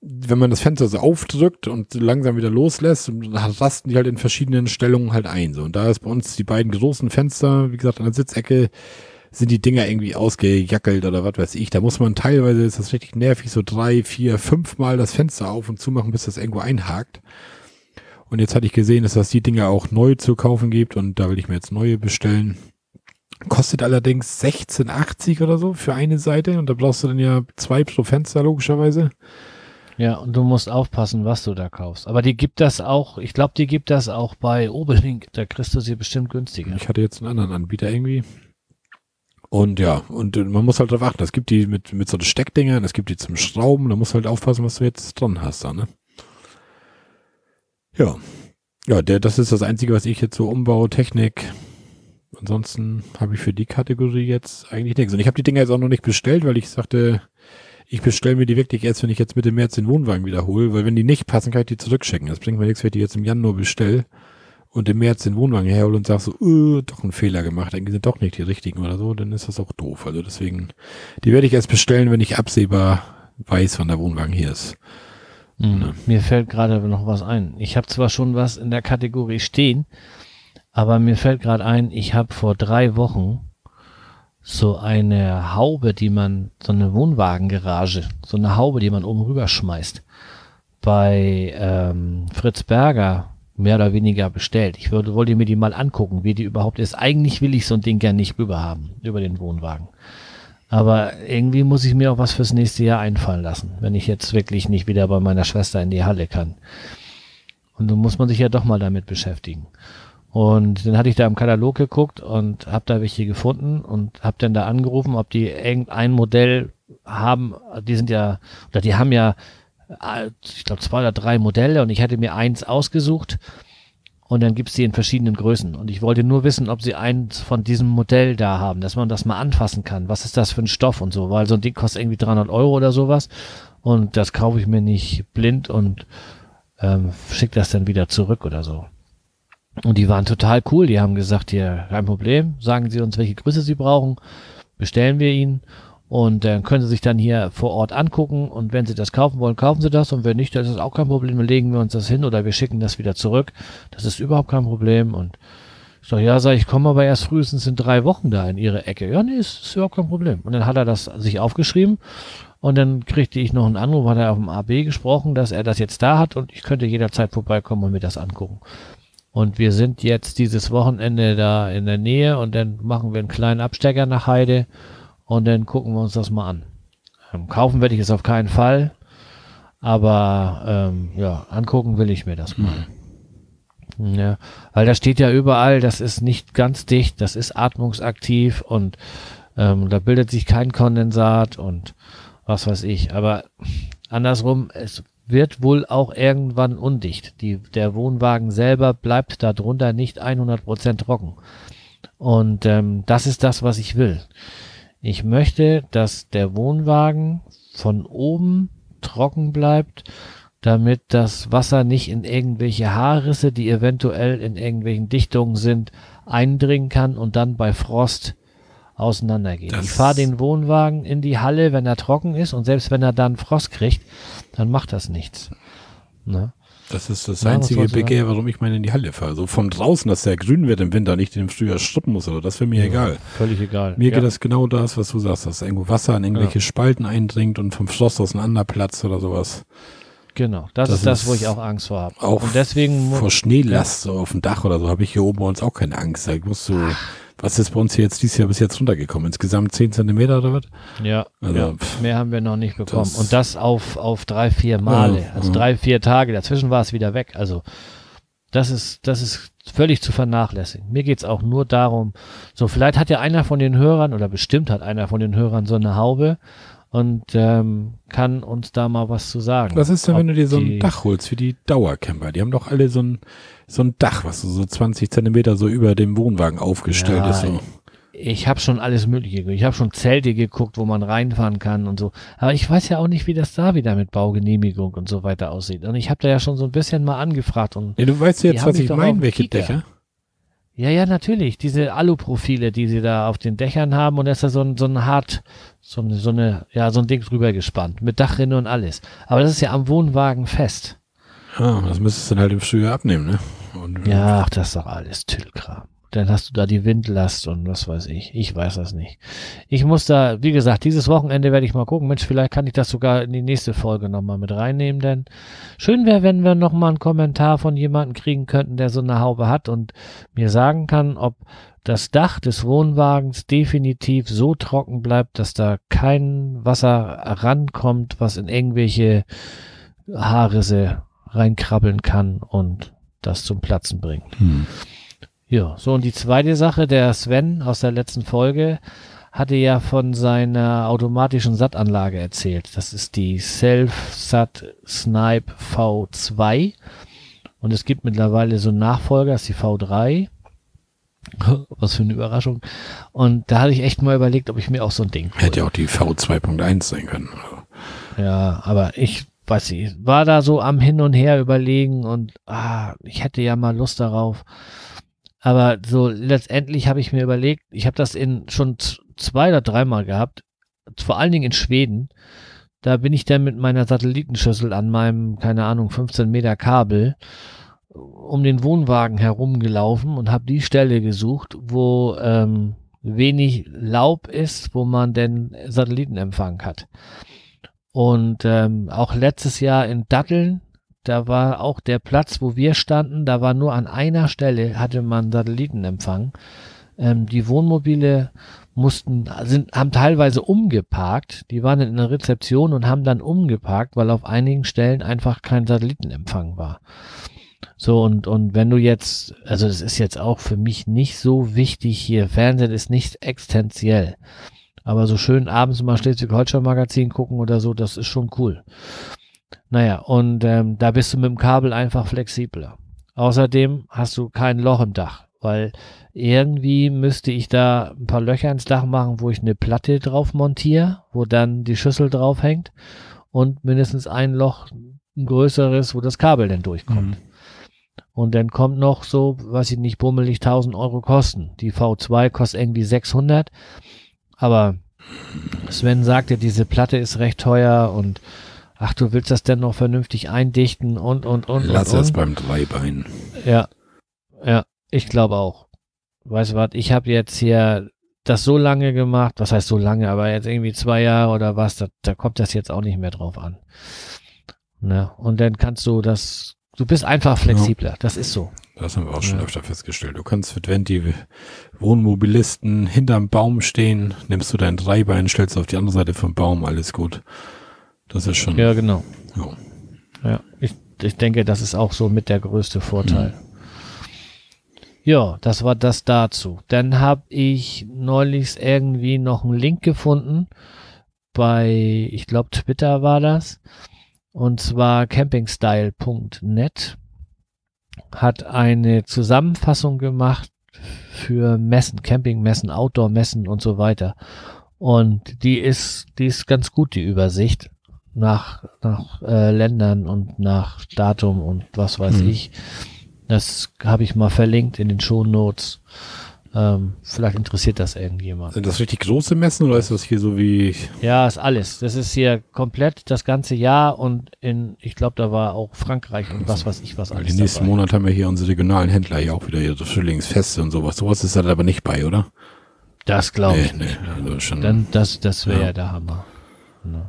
Wenn man das Fenster so aufdrückt und langsam wieder loslässt, rasten die halt in verschiedenen Stellungen halt ein. So, und da ist bei uns die beiden großen Fenster, wie gesagt, an der Sitzecke, sind die Dinger irgendwie ausgejackelt oder was weiß ich. Da muss man teilweise, ist das richtig nervig, so drei, vier, fünf Mal das Fenster auf und zu machen, bis das irgendwo einhakt. Und jetzt hatte ich gesehen, dass das die Dinger auch neu zu kaufen gibt und da will ich mir jetzt neue bestellen. Kostet allerdings 16,80 oder so für eine Seite und da brauchst du dann ja zwei pro Fenster logischerweise.
Ja, und du musst aufpassen, was du da kaufst. Aber die gibt das auch, ich glaube, die gibt das auch bei Obelink. Da kriegst du sie bestimmt günstiger.
Ich hatte jetzt einen anderen Anbieter irgendwie. Und ja, und man muss halt darauf achten. Es gibt die mit, mit so Steckdingern, es gibt die zum Schrauben, da musst du halt aufpassen, was du jetzt dran hast da, ne? Ja. Ja, der, das ist das Einzige, was ich jetzt so umbaue, Technik. Ansonsten habe ich für die Kategorie jetzt eigentlich nichts. Und ich habe die Dinger jetzt auch noch nicht bestellt, weil ich sagte, ich bestelle mir die wirklich erst, wenn ich jetzt Mitte März den Wohnwagen wiederhole, weil wenn die nicht passen, kann ich die zurückschicken. Das bringt mir nichts, wenn ich die jetzt im Januar bestelle und im März den Wohnwagen herhole und sag so, äh, doch einen Fehler gemacht, irgendwie sind doch nicht die richtigen oder so, dann ist das auch doof. Also deswegen, die werde ich erst bestellen, wenn ich absehbar weiß, wann der Wohnwagen hier ist.
Mhm. Ne? Mir fällt gerade noch was ein. Ich habe zwar schon was in der Kategorie stehen, aber mir fällt gerade ein, ich habe vor drei Wochen so eine Haube, die man, so eine Wohnwagengarage, so eine Haube, die man oben rüber schmeißt, bei ähm, Fritz Berger mehr oder weniger bestellt. Ich würde, wollte mir die mal angucken, wie die überhaupt ist. Eigentlich will ich so ein Ding gern nicht rüber haben, über den Wohnwagen. Aber irgendwie muss ich mir auch was fürs nächste Jahr einfallen lassen, wenn ich jetzt wirklich nicht wieder bei meiner Schwester in die Halle kann. Und dann muss man sich ja doch mal damit beschäftigen. Und dann hatte ich da im Katalog geguckt und habe da welche gefunden und habe dann da angerufen, ob die irgendein Modell haben. Die sind ja, oder die haben ja, ich glaube, zwei oder drei Modelle und ich hatte mir eins ausgesucht und dann gibt's die in verschiedenen Größen. Und ich wollte nur wissen, ob sie eins von diesem Modell da haben, dass man das mal anfassen kann. Was ist das für ein Stoff und so, weil so ein Ding kostet irgendwie 300 Euro oder sowas. Und das kaufe ich mir nicht blind und ähm, schicke das dann wieder zurück oder so. Und die waren total cool. Die haben gesagt, hier, kein Problem, sagen Sie uns, welche Größe Sie brauchen, bestellen wir Ihnen. Und dann können Sie sich dann hier vor Ort angucken und wenn Sie das kaufen wollen, kaufen Sie das und wenn nicht, dann ist das auch kein Problem, dann legen wir uns das hin oder wir schicken das wieder zurück. Das ist überhaupt kein Problem und ich sag, ja, sag ich, komme aber erst frühestens in drei Wochen da in Ihre Ecke. Ja, nee, ist, ist überhaupt kein Problem. Und dann hat er das sich aufgeschrieben und dann kriegte ich noch einen Anruf, hat er auf dem AB gesprochen, dass er das jetzt da hat und ich könnte jederzeit vorbeikommen und mir das angucken. Und wir sind jetzt dieses Wochenende da in der Nähe und dann machen wir einen kleinen Abstecker nach Heide und dann gucken wir uns das mal an. Ähm, kaufen werde ich es auf keinen Fall, aber ähm, ja, angucken will ich mir das mal. Mhm. Ja, weil da steht ja überall, das ist nicht ganz dicht, das ist atmungsaktiv und ähm, da bildet sich kein Kondensat und was weiß ich. Aber andersrum, es wird wohl auch irgendwann undicht. Die, der Wohnwagen selber bleibt darunter nicht 100% trocken. Und ähm, das ist das, was ich will. Ich möchte, dass der Wohnwagen von oben trocken bleibt, damit das Wasser nicht in irgendwelche Haarrisse, die eventuell in irgendwelchen Dichtungen sind, eindringen kann und dann bei Frost auseinandergehen.
Das-
ich fahre den Wohnwagen in die Halle, wenn er trocken ist und selbst wenn er dann Frost kriegt, dann macht das nichts. Ne?
Das ist das
Ja,
einzige Begehr, warum ich meine in die Halle fahre. So von draußen, dass der grün wird im Winter, nicht im Frühjahr strippen muss oder das wäre mir egal.
Völlig egal.
Mir
ja.
geht das genau das, was du sagst, dass irgendwo Wasser in irgendwelche Spalten eindringt und vom Frost auseinanderplatzt oder sowas.
Genau, das,
Das
ist das, wo ich auch Angst vor habe.
Auch
Und deswegen
vor Schneelast so auf dem Dach oder so habe ich hier oben bei uns auch keine Angst. Da musst du, was ist bei uns hier jetzt dieses Jahr bis jetzt runtergekommen? Insgesamt 10 Zentimeter oder was?
Ja,
Also,
ja.
pff.
mehr haben wir noch nicht bekommen.
Das-
und das auf, auf drei, vier Male.
Ja,
also
ja.
drei, vier Tage. Dazwischen war es wieder weg. Also das ist, das ist völlig zu vernachlässigen. Mir geht's auch nur darum, so vielleicht hat ja einer von den Hörern oder bestimmt hat einer von den Hörern so eine Haube und ähm, kann uns da mal was zu sagen.
Was ist denn, wenn
Ob
du dir so ein Dach holst wie die Dauercamper? Die haben doch alle so ein, so ein Dach, was so 20 Zentimeter so über dem Wohnwagen aufgestellt
Ja,
ist. So.
Ich habe schon alles Mögliche geguckt. Ich habe schon Zelte geguckt, wo man reinfahren kann und so. Aber ich weiß ja auch nicht, wie das da wieder mit Baugenehmigung und so weiter aussieht. Und ich habe da ja schon so ein bisschen mal angefragt und
Ja, du weißt jetzt, was ich meine, welche
Kika.
Dächer?
ja, ja, natürlich. Diese Aluprofile, die sie da auf den Dächern haben und da ist da so ein, so ein hart, so eine, so eine, ja, so ein Ding drüber gespannt. Mit Dachrinne und alles. Aber das ist ja am Wohnwagen fest.
Ah, das müsstest du dann halt im Frühjahr abnehmen, ne? Und,
Ja, ach, das ist doch alles Tüllkram. Dann hast du da die Windlast und was weiß ich. Ich weiß das nicht. Ich muss da, wie gesagt, dieses Wochenende werde ich mal gucken. Mensch, vielleicht kann ich das sogar in die nächste Folge nochmal mit reinnehmen, denn schön wäre, wenn wir nochmal einen Kommentar von jemandem kriegen könnten, der so eine Haube hat und mir sagen kann, ob das Dach des Wohnwagens definitiv so trocken bleibt, dass da kein Wasser rankommt, was in irgendwelche Haarrisse reinkrabbeln kann und das zum Platzen bringt.
Hm.
Ja, so und die zweite Sache, der Sven aus der letzten Folge hatte ja von seiner automatischen SAT-Anlage erzählt. Das ist die Self-SAT Snipe V2 und es gibt mittlerweile so einen Nachfolger, das ist die V3. Was für eine Überraschung. Und da hatte ich echt mal überlegt, ob ich mir auch so ein Ding.
Hätte ja auch die V2.1 sein können.
Ja, aber ich weiß nicht, war da so am Hin und Her überlegen und ah, ich hätte ja mal Lust darauf. Aber so letztendlich habe ich mir überlegt, ich habe das in schon zwei oder dreimal gehabt, vor allen Dingen in Schweden. Da bin ich dann mit meiner Satellitenschüssel an meinem, keine Ahnung, 15 Meter Kabel um den Wohnwagen herumgelaufen und habe die Stelle gesucht, wo ähm, wenig Laub ist, wo man denn Satellitenempfang hat. Und ähm, auch letztes Jahr in Datteln, da war auch der Platz, wo wir standen, da war nur an einer Stelle hatte man Satellitenempfang. Ähm, die Wohnmobile mussten, sind, haben teilweise umgeparkt. Die waren in der Rezeption und haben dann umgeparkt, weil auf einigen Stellen einfach kein Satellitenempfang war. So, und, und wenn du jetzt, also das ist jetzt auch für mich nicht so wichtig hier, Fernsehen ist nicht existenziell. Aber so schön abends mal Schleswig-Holstein-Magazin gucken oder so, das ist schon cool. Naja, und ähm, da bist du mit dem Kabel einfach flexibler. Außerdem hast du kein Loch im Dach, weil irgendwie müsste ich da ein paar Löcher ins Dach machen, wo ich eine Platte drauf montiere, wo dann die Schüssel drauf hängt und mindestens ein Loch, ein größeres, wo das Kabel dann durchkommt.
Mhm.
Und dann kommt noch so, weiß ich nicht, bummelig 1000 Euro kosten. Die V2 kostet irgendwie 600. Aber Sven sagte, diese Platte ist recht teuer und ach, du willst das denn noch vernünftig eindichten und, und, und,
Lass
und,
es
und.
beim Dreibein.
Ja, ja, ich glaube auch. Weißt du was, ich habe jetzt hier das so lange gemacht, was heißt so lange, aber jetzt irgendwie zwei Jahre oder was, da, da kommt das jetzt auch nicht mehr drauf an. Ne? Und dann kannst du das, du bist einfach flexibler, das ist so.
Das haben wir auch schon
Ja.
öfter festgestellt. Du kannst, wenn die Wohnmobilisten hinterm Baum stehen, nimmst du dein Dreibein, stellst auf die andere Seite vom Baum, alles gut. Das ist schon.
Ja, genau.
Ja.
Ja, ich, ich denke, das ist auch so mit der größte Vorteil. Ja, das war das dazu. Dann habe ich neulich irgendwie noch einen Link gefunden bei, ich glaube, Twitter war das. Und zwar campingstyle.net hat eine Zusammenfassung gemacht für Messen, Campingmessen, Outdoor-Messen und so weiter. Und die ist, die ist ganz gut, die Übersicht nach, nach äh, Ländern und nach Datum und was weiß
Mhm.
ich. Das habe ich mal verlinkt in den Shownotes. Ähm, vielleicht interessiert das irgendjemand.
Sind das richtig große Messen oder ist das hier so wie.
Ja, ist alles. Das ist hier komplett das ganze Jahr und in, ich glaube, da war auch Frankreich und was weiß ich was alles.
den nächsten
dabei.
Monat haben wir hier unsere regionalen Händler hier auch wieder ihre Frühlingsfeste und sowas. Sowas ist da aber nicht bei, oder?
Das glaube ich
nee,
nicht.
nee. Also schon.
Dann, das das wäre
Ja.
ja. der Hammer. Ne.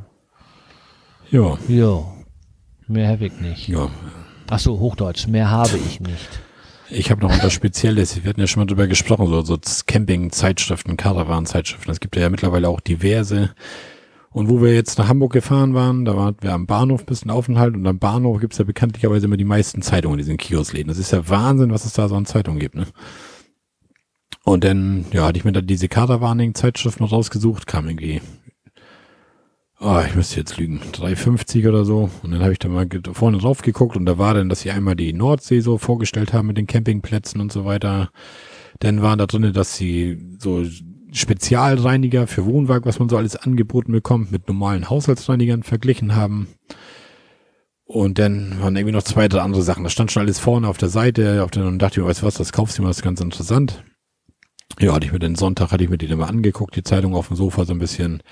ja,
Jo. Mehr habe ich nicht.
ja.
Ach so, Hochdeutsch. Mehr habe ich nicht.
Ich habe noch etwas Spezielles. Wir hatten ja schon mal drüber gesprochen, so, so Camping-Zeitschriften, Caravan-Zeitschriften. Es gibt ja mittlerweile auch diverse. Und wo wir jetzt nach Hamburg gefahren waren, da waren wir am Bahnhof ein bisschen Aufenthalt und am Bahnhof gibt's ja bekanntlicherweise immer die meisten Zeitungen in diesen Kioskläden. Das ist ja Wahnsinn, was es da so an Zeitungen gibt, ne? Und dann, ja, hatte ich mir da diese Caravaning-Zeitschriften rausgesucht, kam irgendwie, oh, ich müsste jetzt lügen, 350 oder so. Und dann habe ich da mal vorne drauf geguckt und da war dann, dass sie einmal die Nordsee so vorgestellt haben mit den Campingplätzen und so weiter. Dann war da drinne, dass sie so Spezialreiniger für Wohnwagen, was man so alles angeboten bekommt, mit normalen Haushaltsreinigern verglichen haben. Und dann waren irgendwie noch zwei, drei andere Sachen. Das stand schon alles vorne auf der Seite. Auf der, und dachte ich, mir, weißt du was, das kaufst du mal, das ist ganz interessant. Ja, hatte ich mir den Sonntag, hatte ich mir die dann mal angeguckt, die Zeitung auf dem Sofa so ein bisschen.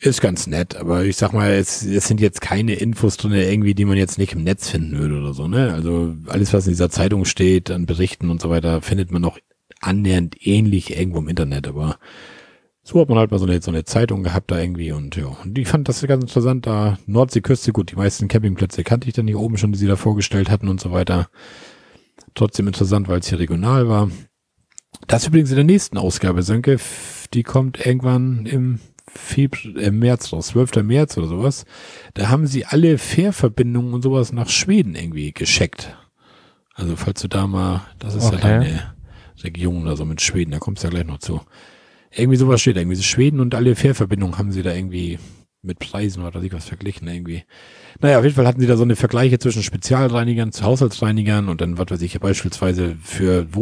Ist ganz nett, aber ich sag mal, es, es sind jetzt keine Infos drin, irgendwie, die man jetzt nicht im Netz finden würde oder so, ne? Also alles, was in dieser Zeitung steht, an Berichten und so weiter, findet man noch annähernd ähnlich irgendwo im Internet, aber so hat man halt mal so eine, so eine Zeitung gehabt da irgendwie und ja, und ich fand das ganz interessant, da Nordseeküste, gut, die meisten Campingplätze kannte ich dann hier oben schon, die sie da vorgestellt hatten und so weiter. Trotzdem interessant, weil es hier regional war. Das übrigens in der nächsten Ausgabe, Sönke, die kommt irgendwann im Februar, im März raus, 12. März oder sowas. Da haben sie alle Fährverbindungen und sowas nach Schweden irgendwie gescheckt. Also falls du da mal, das ist ja
Okay.
deine Region oder so mit Schweden, da kommst du ja gleich noch zu. Irgendwie sowas steht da, irgendwie Schweden und alle Fährverbindungen haben sie da irgendwie mit Preisen oder sich was verglichen irgendwie. Naja, auf jeden Fall hatten sie da so eine Vergleiche zwischen Spezialreinigern zu Haushaltsreinigern und dann, was weiß ich, beispielsweise für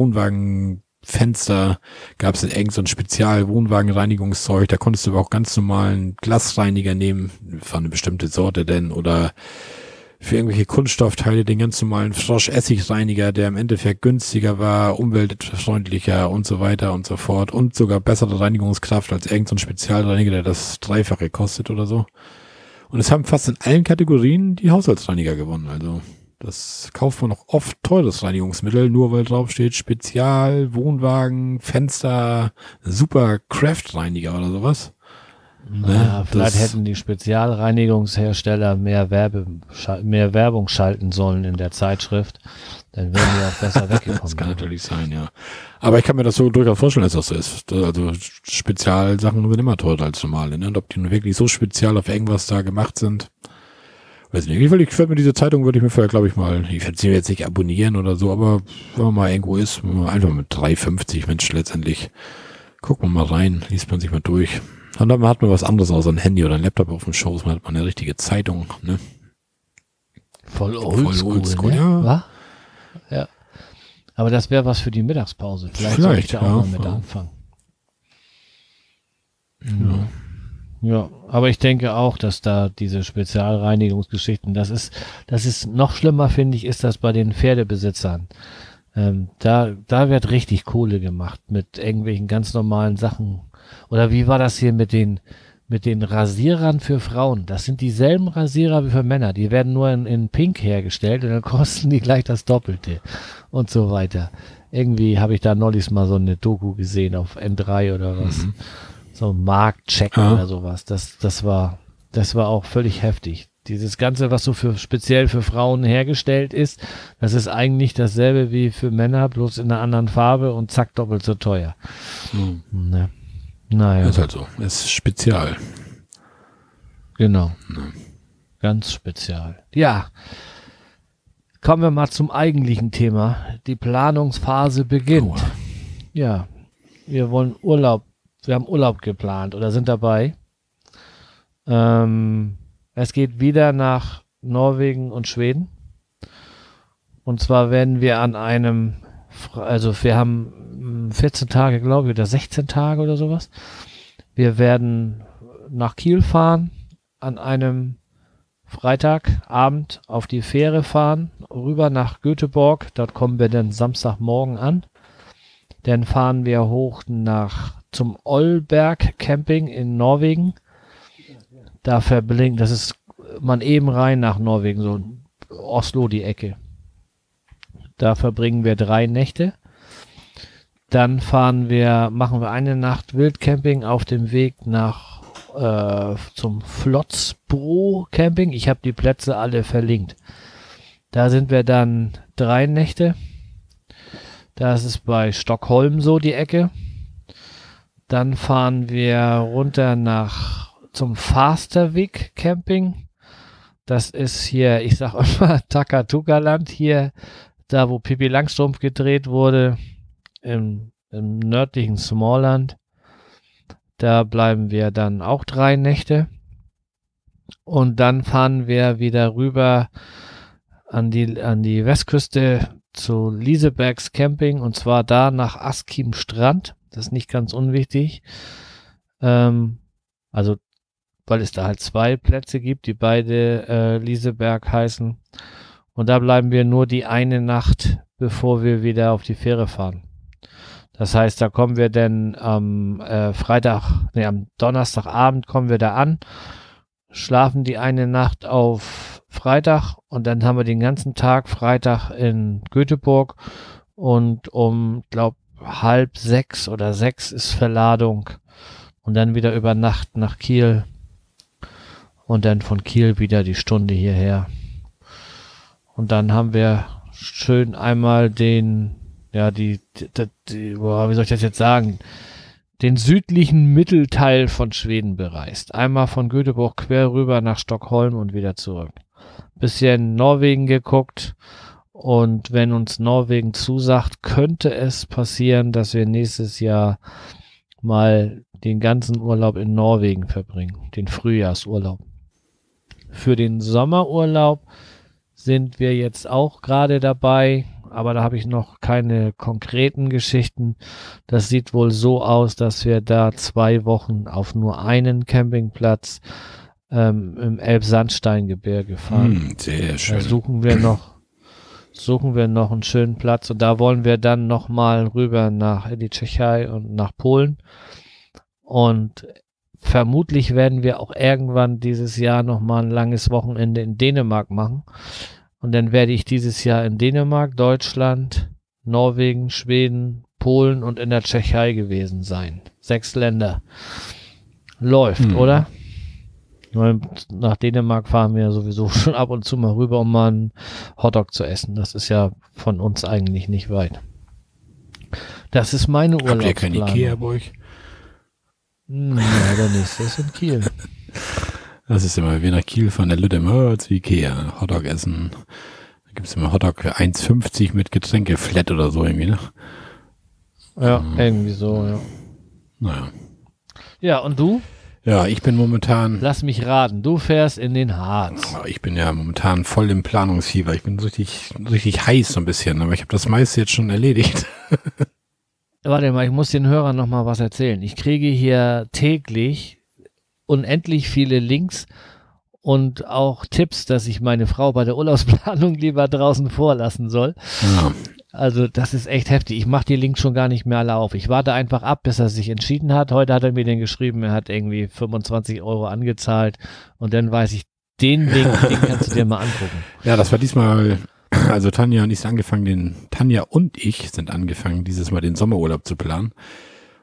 Wohnwagenfenster gab es irgend so ein Spezial-Wohnwagenreinigungszeug, da konntest du aber auch ganz normalen Glasreiniger nehmen, von eine bestimmte Sorte denn, oder für irgendwelche Kunststoffteile den ganz normalen Frosch-Essigreiniger, der im Endeffekt günstiger war, umweltfreundlicher und so weiter und so fort und sogar bessere Reinigungskraft als irgendein so ein Spezialreiniger, der das Dreifache kostet oder so. Und es haben fast in allen Kategorien die Haushaltsreiniger gewonnen. Also das kauft man auch oft teures Reinigungsmittel, nur weil drauf steht Spezial, Wohnwagen, Fenster, super Craft-Reiniger oder sowas.
Naja, vielleicht
das-
hätten die Spezialreinigungshersteller mehr, Werbe, mehr Werbung schalten sollen in der Zeitschrift. Dann wären die auch besser weggekommen.
Das kann natürlich sein, ja. Aber ich kann mir das so durchaus vorstellen, dass das so ist. Also Spezialsachen sind immer teurer als normale. Ne? Und ob die nun wirklich so spezial auf irgendwas da gemacht sind, weiß nicht. Ich, würde mir diese Zeitung, würde ich mir vorher, glaube ich, mal, ich werde sie jetzt nicht abonnieren oder so, aber wenn man mal irgendwo ist, einfach mit 3,50 Mensch letztendlich, guckt man mal rein, liest man sich mal durch. Und dann hat man was anderes außer ein Handy oder ein Laptop auf dem Schoß, man hat mal eine richtige Zeitung, ne?
Voll oldschool,
oldschool,
ne?
ja.
Ja. Aber das wäre was für die Mittagspause. Vielleicht,
Vielleicht,
sollte ich da
ja,
auch mal mit
ja.
anfangen. Ja. Ja, aber ich denke auch, dass da diese Spezialreinigungsgeschichten, das ist, das ist noch schlimmer, finde ich, ist das bei den Pferdebesitzern. Ähm, da, da wird richtig Kohle gemacht mit irgendwelchen ganz normalen Sachen. Oder wie war das hier mit den, mit den Rasierern für Frauen? Das sind dieselben Rasierer wie für Männer. Die werden nur in, in Pink hergestellt und dann kosten die gleich das Doppelte und so weiter. Irgendwie habe ich da neulich mal so eine Doku gesehen auf N3 oder was. So ein Marktcheck
Ja.
oder sowas. Das, das war, das war auch völlig heftig. Dieses Ganze, was so für speziell für Frauen hergestellt ist, das ist eigentlich dasselbe wie für Männer, bloß in einer anderen Farbe und zack, doppelt so teuer.
Hm.
Ne. Naja,
Ist halt so. Ist spezial.
genau. Ganz spezial. Ja. Kommen wir mal zum eigentlichen Thema. Die Planungsphase beginnt.
Aua.
Ja. Wir wollen Urlaub. Wir haben Urlaub geplant oder sind dabei. Ähm, es geht wieder nach Norwegen und Schweden. Und zwar werden wir an einem, also wir haben mm, 14 Tage, glaube ich, oder 16 Tage oder sowas. Wir werden nach Kiel fahren, an einem Freitagabend auf die Fähre fahren, rüber nach Göteborg. Dort kommen wir dann Samstagmorgen an. Dann fahren wir hoch nach zum Ollberg Camping in Norwegen. Da verblinkt, das ist man eben rein nach Norwegen, so Oslo die Ecke. Da verbringen wir drei Nächte. Dann fahren wir, machen wir eine Nacht Wildcamping auf dem Weg nach äh, zum Flotzbro Camping. Ich habe die Plätze alle verlinkt. Da sind wir dann drei Nächte. Das ist bei Stockholm so die Ecke. Dann fahren wir runter nach zum Fasterweg Camping. Das ist hier, ich sag immer Takatuka-Land hier, da wo Pippi Langstrumpf gedreht wurde, im, im nördlichen Smallland. Da bleiben wir dann auch drei Nächte. Und dann fahren wir wieder rüber an die, an die Westküste zu Liesebergs Camping und zwar da nach Askim Strand. Das ist nicht ganz unwichtig. Ähm, also, weil es da halt zwei Plätze gibt, die beide äh, Lieseberg heißen. Und da bleiben wir nur die eine Nacht, bevor wir wieder auf die Fähre fahren. Das heißt, da kommen wir dann am äh, Freitag, nee, am Donnerstagabend kommen wir da an, schlafen die eine Nacht auf Freitag und dann haben wir den ganzen Tag Freitag in Göteborg und um, glaub, halb sechs oder sechs ist Verladung und dann wieder über Nacht nach Kiel und dann von Kiel wieder die Stunde hierher. Und dann haben wir schön einmal den ja, die, die, die boah, wie soll ich das jetzt sagen, den südlichen Mittelteil von Schweden bereist. Einmal von Göteborg quer rüber nach Stockholm und wieder zurück. Bisschen Norwegen geguckt und wenn uns Norwegen zusagt, könnte es passieren, dass wir nächstes Jahr mal den ganzen Urlaub in Norwegen verbringen, den Frühjahrsurlaub. Für den Sommerurlaub sind wir jetzt auch gerade dabei, aber da habe ich noch keine konkreten Geschichten. Das sieht wohl so aus, dass wir da zwei Wochen auf nur einen Campingplatz ähm, im Elbsandsteingebirge fahren.
Hm, sehr schön.
Da suchen wir noch, suchen wir noch einen schönen Platz und da wollen wir dann noch mal rüber nach in die Tschechei und nach Polen und vermutlich werden wir auch irgendwann dieses Jahr noch mal ein langes Wochenende in Dänemark machen. Und dann werde ich dieses Jahr in Dänemark, Deutschland, Norwegen, Schweden, Polen und in der Tschechei gewesen sein. Sechs Länder. Läuft, hm. oder? Nach Dänemark fahren wir sowieso schon ab und zu mal rüber, um mal einen Hotdog zu essen. Das ist ja von uns eigentlich nicht weit. Das ist meine Urlaubsplanung. Habt ihr kein Ikea bei euch? Hm, ja, der nächste ist in Kiel.
Das ist immer, wie nach Kiel von der oh, zu Ikea, Hotdog essen. Da gibt es immer Hotdog für 1,50 mit Getränke, flat oder so irgendwie, ne?
Ja, mhm. irgendwie so, ja.
Naja.
Ja, und du?
Ja, ich bin momentan.
Lass mich raten, du fährst in den Harz.
Ich bin ja momentan voll im Planungsfieber. Ich bin richtig, richtig heiß so ein bisschen, aber ich habe das meiste jetzt schon erledigt.
Warte mal, ich muss den Hörern noch mal was erzählen. Ich kriege hier täglich unendlich viele Links und auch Tipps, dass ich meine Frau bei der Urlaubsplanung lieber draußen vorlassen soll. Ja. Also das ist echt heftig. Ich mache die Links schon gar nicht mehr alle auf. Ich warte einfach ab, bis er sich entschieden hat. Heute hat er mir den geschrieben, er hat irgendwie 25 Euro angezahlt und dann weiß ich, den Link, den kannst du dir mal angucken.
Ja, das war diesmal, also Tanja und ich sind angefangen, den, Tanja und ich sind angefangen, dieses Mal den Sommerurlaub zu planen.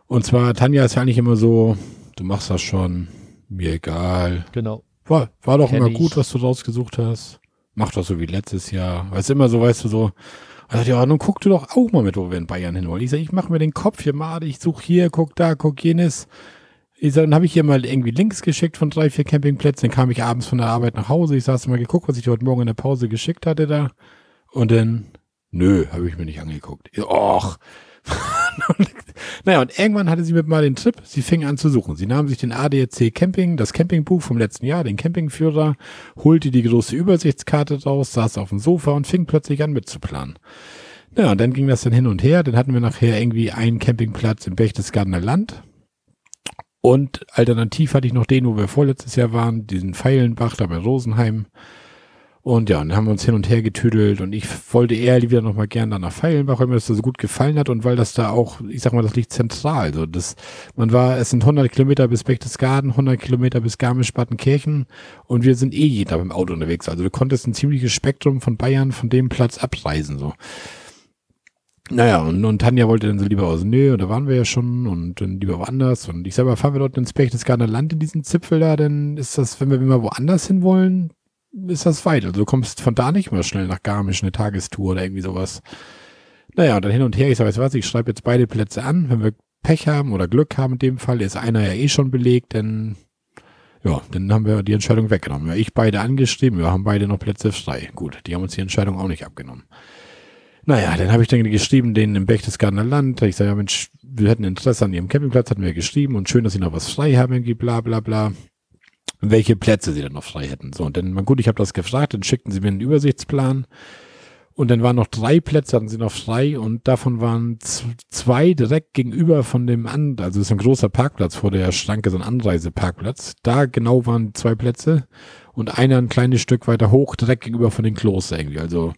Und zwar, Tanja ist ja eigentlich immer so, du machst das schon, mir egal.
Genau.
War, war doch Kenn immer ich. gut, was du rausgesucht hast. Mach doch so wie letztes Jahr. Weil es immer so, weißt du, so, und ja, nun guck du doch auch mal mit, wo wir in Bayern hin wollen. Ich sag, ich mach mir den Kopf hier mal, ich suche hier, guck da, guck jenes. Ich sag, dann habe ich hier mal irgendwie Links geschickt von drei, vier Campingplätzen. Dann kam ich abends von der Arbeit nach Hause. Ich saß mal geguckt, was ich heute Morgen in der Pause geschickt hatte da. Und dann, nö, habe ich mir nicht angeguckt. Och, naja, und irgendwann hatte sie mit mal den Trip, sie fing an zu suchen. Sie nahm sich den ADAC Camping, das Campingbuch vom letzten Jahr, den Campingführer, holte die große Übersichtskarte raus, saß auf dem Sofa und fing plötzlich an mitzuplanen. Ja, und dann ging das dann hin und her. Dann hatten wir nachher irgendwie einen Campingplatz im Berchtesgadener Land. Und alternativ hatte ich noch den, wo wir vorletztes Jahr waren, diesen Feilenbach da bei Rosenheim. Und ja, dann haben wir uns hin und her getüdelt und ich wollte eher lieber noch mal gern da nach Feilenbach, weil mir das so gut gefallen hat und weil das da auch, ich sag mal, das liegt zentral. So, das, man war, es sind 100 Kilometer bis Berchtesgaden, 100 Kilometer bis Garmisch-Partenkirchen und wir sind eh jeden Tag im Auto unterwegs. Also du konntest ein ziemliches Spektrum von Bayern von dem Platz abreisen, so. Naja, und, und Tanja wollte dann so lieber aus, nö, da waren wir ja schon und dann lieber woanders. Und ich selber, fahren wir dort ins Berchtesgadener Land in diesen Zipfel da, dann ist das, wenn wir immer woanders hin wollen, ist das weit. Also du kommst von da nicht mehr schnell nach Garmisch, eine Tagestour oder irgendwie sowas. Naja, und dann hin und her, ich sage, du was, ich schreibe jetzt beide Plätze an. Wenn wir Pech haben oder Glück haben in dem Fall, ist einer ja eh schon belegt, dann, ja, dann haben wir die Entscheidung weggenommen. Ja, ich beide angeschrieben, wir haben beide noch Plätze frei. Gut, die haben uns die Entscheidung auch nicht abgenommen. Naja, dann habe ich dann geschrieben, denen im Berchtesgadener Land. Ich sage, ja Mensch, wir hätten Interesse an ihrem Campingplatz, hatten wir geschrieben und schön, dass sie noch was frei haben, irgendwie bla bla bla welche Plätze sie dann noch frei hätten. So, und dann, gut, ich habe das gefragt, dann schickten sie mir einen Übersichtsplan. Und dann waren noch drei Plätze, hatten sie noch frei und davon waren zwei direkt gegenüber von dem an, also ist ein großer Parkplatz vor der Schranke, so ein Anreiseparkplatz. Da genau waren zwei Plätze und einer ein kleines Stück weiter hoch, direkt gegenüber von den Kloster irgendwie. Also,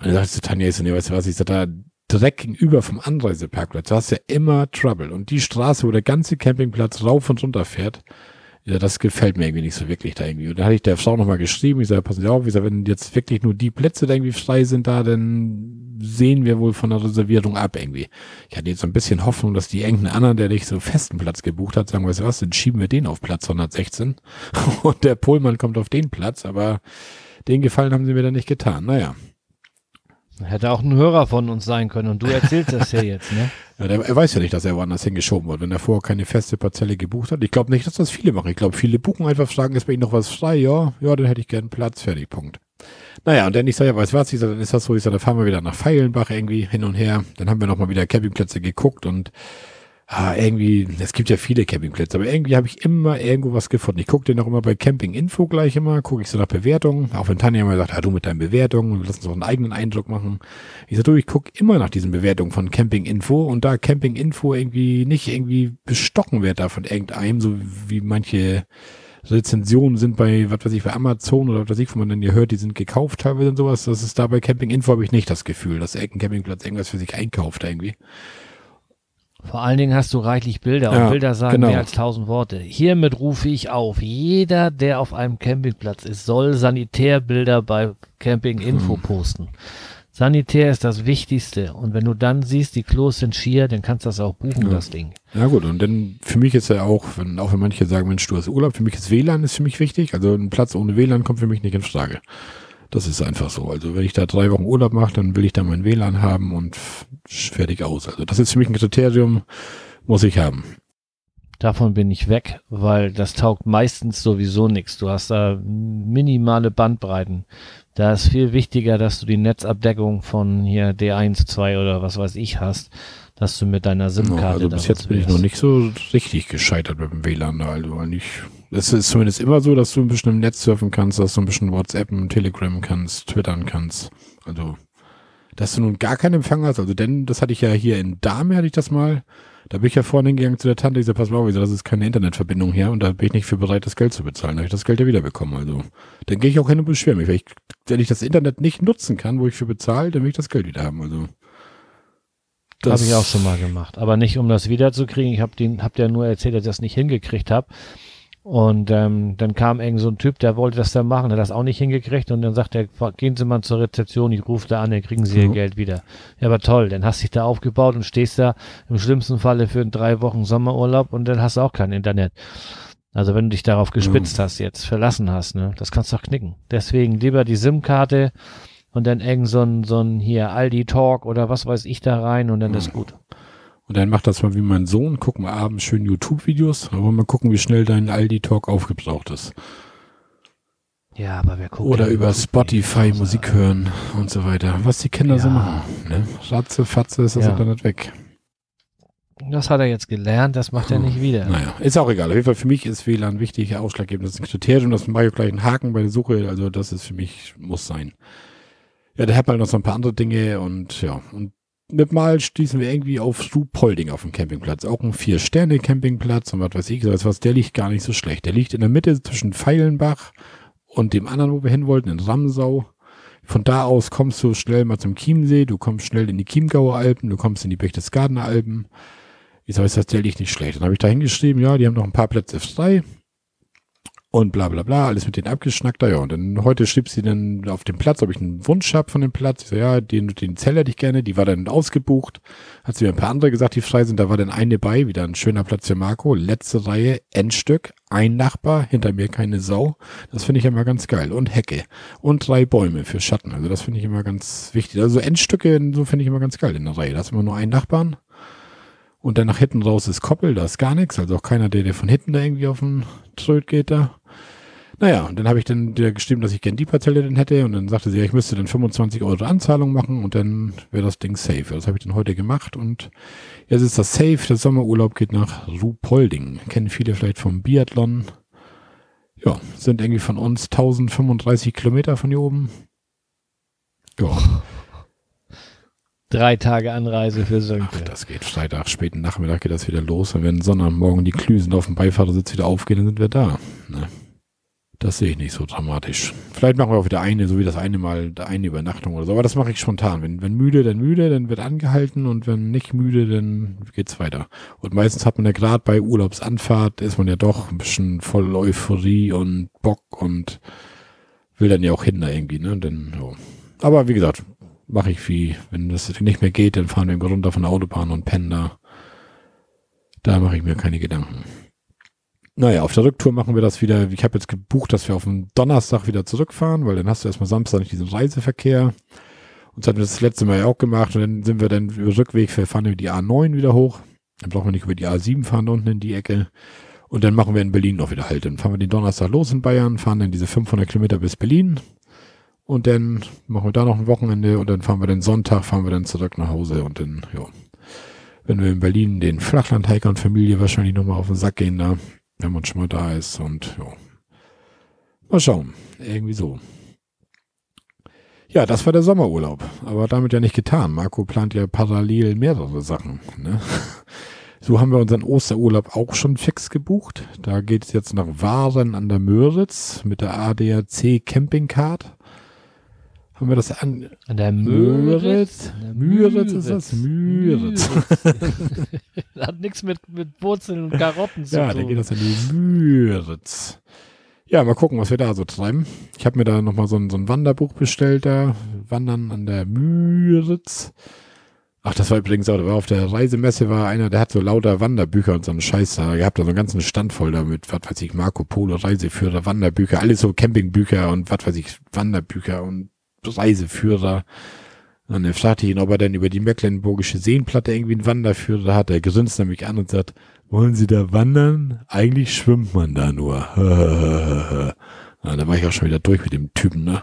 und dann sagte Tanja, ich so, nee, weißt du was, ich sag da, direkt gegenüber vom Anreiseparkplatz, du hast ja immer Trouble. Und die Straße, wo der ganze Campingplatz rauf und runter fährt, ja, das gefällt mir irgendwie nicht so wirklich da irgendwie. Und da hatte ich der Frau nochmal geschrieben, ich sage, passen Sie auf, ich sage, wenn jetzt wirklich nur die Plätze da irgendwie frei sind da, dann sehen wir wohl von der Reservierung ab irgendwie. Ich hatte jetzt so ein bisschen Hoffnung, dass die irgendeinen anderen, der nicht so festen Platz gebucht hat, sagen, weißt du was, dann schieben wir den auf Platz 116 und der Pohlmann kommt auf den Platz, aber den Gefallen haben sie mir dann nicht getan. Naja.
Hätte auch ein Hörer von uns sein können und du erzählst das ja jetzt, ne?
Ja, der, er weiß ja nicht, dass er woanders hingeschoben wird, wenn er vorher keine feste Parzelle gebucht hat. Ich glaube nicht, dass das viele machen. Ich glaube, viele buchen einfach, fragen, ist bei Ihnen noch was frei? Ja, ja, dann hätte ich gern Platz, fertig, Punkt. Naja, und dann ich sage, ja, weißt du was, ich sag, dann ist das so, ich sage, dann fahren wir wieder nach Feilenbach irgendwie hin und her. Dann haben wir nochmal wieder Campingplätze geguckt und ah, irgendwie, es gibt ja viele Campingplätze, aber irgendwie habe ich immer irgendwo was gefunden. Ich gucke den auch immer bei Camping Info gleich immer, gucke ich so nach Bewertungen. Auch wenn Tanja immer sagt, ja, du mit deinen Bewertungen, lass uns auch einen eigenen Eindruck machen. Ich sage, du, ich gucke immer nach diesen Bewertungen von Camping Info und da Camping Info irgendwie nicht irgendwie bestocken wird da von irgendeinem, so wie manche Rezensionen sind bei, was weiß ich, bei Amazon oder was weiß ich, wo man dann ja hört, die sind gekauft teilweise und sowas. Das ist da bei Camping Info habe ich nicht das Gefühl, dass irgendein Campingplatz irgendwas für sich einkauft irgendwie.
Vor allen Dingen hast du reichlich Bilder und Bilder sagen genau. mehr als tausend Worte. Hiermit rufe ich auf, jeder, der auf einem Campingplatz ist, soll Sanitärbilder bei Camping Info hm. posten. Sanitär ist das Wichtigste. Und wenn du dann siehst, die Klos sind schier, dann kannst du das auch buchen, ja. das Ding.
Ja gut, und dann für mich ist ja auch, wenn, auch wenn manche sagen, Mensch, du hast Urlaub, für mich ist WLAN ist für mich wichtig. Also ein Platz ohne WLAN kommt für mich nicht in Frage. Das ist einfach so. Also wenn ich da drei Wochen Urlaub mache, dann will ich da mein WLAN haben und fertig aus. Also das ist für mich ein Kriterium, muss ich haben.
Davon bin ich weg, weil das taugt meistens sowieso nichts. Du hast da minimale Bandbreiten. Da ist viel wichtiger, dass du die Netzabdeckung von hier D1, 2 oder was weiß ich hast, dass du mit deiner SIM-Karte.
Also bis jetzt bin ich noch nicht so richtig gescheitert mit dem WLAN. Also eigentlich es ist zumindest immer so, dass du ein bisschen im Netz surfen kannst, dass du ein bisschen WhatsApp und Telegram kannst, twittern kannst. Also, dass du nun gar keinen Empfang hast. Also, denn das hatte ich ja hier in Dame, hatte ich das mal. Da bin ich ja vorne hingegangen zu der Tante, ich sag, pass mal auf, das ist keine Internetverbindung her und da bin ich nicht für bereit, das Geld zu bezahlen. Da habe ich das Geld ja wieder bekommen. Also, dann gehe ich auch hin und beschwere mich. Wenn ich, wenn ich das Internet nicht nutzen kann, wo ich für bezahle, dann will ich das Geld wieder haben. Also,
das habe ich auch schon mal gemacht. Aber nicht, um das wiederzukriegen. Ich habe hab dir nur erzählt, dass ich das nicht hingekriegt habe. Und ähm, dann kam irgend so ein Typ, der wollte das dann machen, der hat das auch nicht hingekriegt und dann sagt er, gehen Sie mal zur Rezeption, ich rufe da an, dann kriegen Sie Ihr mhm. Geld wieder. Ja, aber toll, dann hast du dich da aufgebaut und stehst da im schlimmsten Falle für drei Wochen Sommerurlaub und dann hast du auch kein Internet. Also wenn du dich darauf gespitzt mhm. hast jetzt, verlassen hast, ne, das kannst du doch knicken. Deswegen lieber die SIM-Karte und dann irgend so ein, so ein hier Aldi Talk oder was weiß ich da rein und dann mhm. ist gut.
Und dann macht das mal wie mein Sohn, gucken wir abends schön YouTube-Videos, aber mal gucken, wie schnell dein Aldi-Talk aufgebraucht ist.
Ja, aber wer guckt.
Oder über Spotify Musik hören und so weiter. Was die Kinder ja. so machen. Ne? Ratze, Fatze ist das ja. Internet weg.
Das hat er jetzt gelernt, das macht er nicht wieder.
Naja, ist auch egal. Auf jeden Fall für mich ist WLAN wichtig, ausschlaggebend. Das ist ein Kriterium, das mache ich gleich einen Haken bei der Suche. Also das ist für mich, muss sein. Ja, der hat mal noch so ein paar andere Dinge und ja, und mit Mal stießen wir irgendwie auf Ruhpolding auf dem Campingplatz. Auch ein Vier-Sterne-Campingplatz und was weiß ich, was, der liegt gar nicht so schlecht. Der liegt in der Mitte zwischen Feilenbach und dem anderen, wo wir hin wollten, in Ramsau. Von da aus kommst du schnell mal zum Chiemsee, du kommst schnell in die Chiemgauer Alpen, du kommst in die Berchtesgadener Alpen. Ich sage, das zähle ich nicht schlecht. Dann habe ich da hingeschrieben, ja, die haben noch ein paar Plätze frei und bla bla bla, alles mit denen abgeschnackt. Ja, und dann heute schrieb sie dann auf dem Platz, ob ich einen Wunsch habe von dem Platz. Ich so, ja, den, den Zell hätte ich gerne, die war dann ausgebucht. Hat sie mir ein paar andere gesagt, die frei sind. Da war dann eine bei, wieder ein schöner Platz für Marco. Letzte Reihe, Endstück, ein Nachbar, hinter mir keine Sau. Das finde ich immer ganz geil. Und Hecke. Und drei Bäume für Schatten. Also das finde ich immer ganz wichtig. Also Endstücke, so finde ich immer ganz geil in der Reihe. Da ist immer nur ein Nachbarn. Und dann nach hinten raus ist Koppel, da ist gar nichts. Also auch keiner, der, der von hinten da irgendwie auf den Tröd geht da. Naja, und dann habe ich dann der geschrieben, dass ich gern die Parzelle denn hätte und dann sagte sie, ja, ich müsste dann 25 Euro Anzahlung machen und dann wäre das Ding safe. Das habe ich dann heute gemacht und jetzt ist das safe. Der Sommerurlaub geht nach Ruhpolding. Kennen viele vielleicht vom Biathlon. Ja, sind irgendwie von uns 1035 Kilometer von hier oben.
Ja. Drei Tage Anreise für Sönke. Ach,
das geht Freitag, späten Nachmittag geht das wieder los. Und wenn Sonntagmorgen die Klüsen auf dem Beifahrersitz wieder aufgehen, dann sind wir da. Ne? Das sehe ich nicht so dramatisch. Vielleicht machen wir auch wieder eine, so wie das eine Mal, eine Übernachtung oder so. Aber das mache ich spontan. Wenn, wenn müde, dann müde, dann wird angehalten und wenn nicht müde, dann geht's weiter. Und meistens hat man ja gerade bei Urlaubsanfahrt, ist man ja doch ein bisschen voll Euphorie und Bock und will dann ja auch hin da irgendwie, ne? Denn, so. Aber wie gesagt, mache ich wie, wenn das nicht mehr geht, dann fahren wir runter von der Autobahn und pennen da. Da mache ich mir keine Gedanken. Naja, auf der Rücktour machen wir das wieder. Ich habe jetzt gebucht, dass wir auf dem Donnerstag wieder zurückfahren, weil dann hast du erstmal Samstag nicht diesen Reiseverkehr. Und das hatten wir das letzte Mal ja auch gemacht. Und dann sind wir dann über Rückweg, wir fahren über die A9 wieder hoch. Dann brauchen wir nicht über die A7 fahren, unten in die Ecke. Und dann machen wir in Berlin noch wieder halt. Dann fahren wir den Donnerstag los in Bayern, fahren dann diese 500 Kilometer bis Berlin. Und dann machen wir da noch ein Wochenende und dann fahren wir den Sonntag, fahren wir dann zurück nach Hause und dann, ja. Wenn wir in Berlin den Flachlandhiker und Familie wahrscheinlich nochmal auf den Sack gehen da wenn man schon mal da ist und ja. Mal schauen. Irgendwie so. Ja, das war der Sommerurlaub. Aber damit ja nicht getan. Marco plant ja parallel mehrere Sachen. Ne? So haben wir unseren Osterurlaub auch schon fix gebucht. Da geht es jetzt nach Waren an der Möritz mit der ADAC Campingcard. Haben wir das an?
An der Müritz?
Müritz ist das? Müritz.
Hat nichts mit, mit Wurzeln und Karotten zu
ja, tun. Ja, dann geht das an die Müritz. Ja, mal gucken, was wir da so treiben. Ich habe mir da nochmal so ein, so ein Wanderbuch bestellt, da Wandern an der Müritz. Ach, das war übrigens auch, da war auf der Reisemesse war einer, der hat so lauter Wanderbücher und so einen Scheiß da. Ihr habt da so einen ganzen Stand voll damit, was weiß ich, Marco Polo, Reiseführer, Wanderbücher, alles so Campingbücher und was weiß ich, Wanderbücher und Reiseführer. Und er fragte ihn, ob er denn über die Mecklenburgische Seenplatte irgendwie einen Wanderführer hat. Er grinst nämlich an und sagt, wollen Sie da wandern? Eigentlich schwimmt man da nur. ja, da war ich auch schon wieder durch mit dem Typen, ne?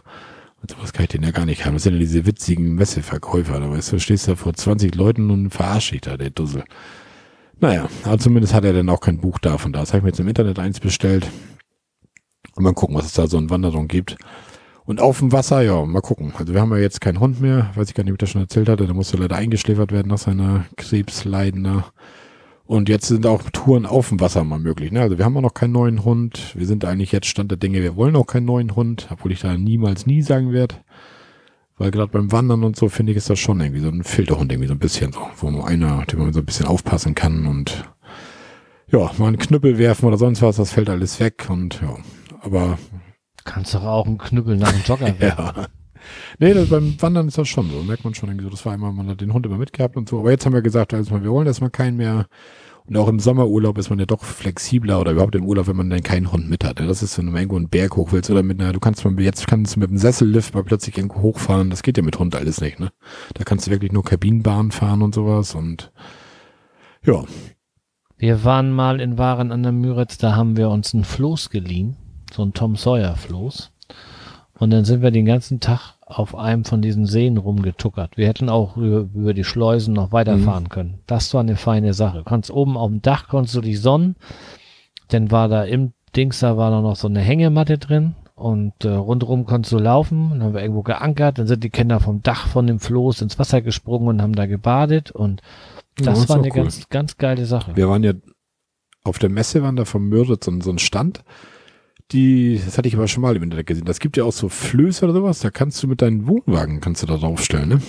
Und sowas kann ich den ja gar nicht haben. Das sind ja diese witzigen Messeverkäufer. Da weißt du, stehst da vor 20 Leuten und verarscht dich da, der Dussel. Naja, aber zumindest hat er dann auch kein Buch davon da. Das habe ich mir jetzt im Internet eins bestellt. Und mal gucken, was es da so in Wanderung gibt. Und auf dem Wasser, ja, mal gucken. Also wir haben ja jetzt keinen Hund mehr, weiß ich gar nicht, ob ich das schon erzählt hatte. Der musste leider eingeschläfert werden nach seiner Krebsleidender. Und jetzt sind auch Touren auf dem Wasser mal möglich. Ne? Also wir haben auch noch keinen neuen Hund. Wir sind eigentlich jetzt Stand der Dinge, wir wollen auch keinen neuen Hund, obwohl ich da niemals nie sagen werde. Weil gerade beim Wandern und so finde ich, ist das schon irgendwie so ein Filterhund irgendwie so ein bisschen so, wo nur einer, dem man so ein bisschen aufpassen kann und ja, mal einen Knüppel werfen oder sonst was, das fällt alles weg und ja, aber
Kannst doch auch einen Knüppel nach dem Jogger
werfen. ja. Nee, das, beim Wandern ist das schon so. Merkt man schon irgendwie so. Das war einmal, man hat den Hund immer mitgehabt und so. Aber jetzt haben wir gesagt, also wir wollen erstmal keinen mehr. Und auch im Sommerurlaub ist man ja doch flexibler oder überhaupt im Urlaub, wenn man dann keinen Hund mit hat. Das ist, wenn du irgendwo einen Berg hoch willst oder mit einer, du kannst mal, jetzt kannst du mit einem Sessellift mal plötzlich irgendwo hochfahren. Das geht ja mit Hund alles nicht, ne? Da kannst du wirklich nur Kabinenbahn fahren und sowas und, ja.
Wir waren mal in Waren an der Müritz, da haben wir uns einen Floß geliehen so ein Tom Sawyer Floß. Und dann sind wir den ganzen Tag auf einem von diesen Seen rumgetuckert. Wir hätten auch über, über die Schleusen noch weiterfahren mhm. können. Das war eine feine Sache. Du konntest oben auf dem Dach konntest du dich sonnen. Dann war da im Dings, da war da noch so eine Hängematte drin und äh, rundherum konntest du laufen. Dann haben wir irgendwo geankert. Dann sind die Kinder vom Dach von dem Floß ins Wasser gesprungen und haben da gebadet und das ja, war eine cool. ganz, ganz geile Sache.
Wir waren ja auf der Messe, waren da vom Müritz so, so ein Stand die, das hatte ich aber schon mal im Internet gesehen. Das gibt ja auch so Flöße oder sowas, da kannst du mit deinen Wohnwagen, kannst du da draufstellen, ne?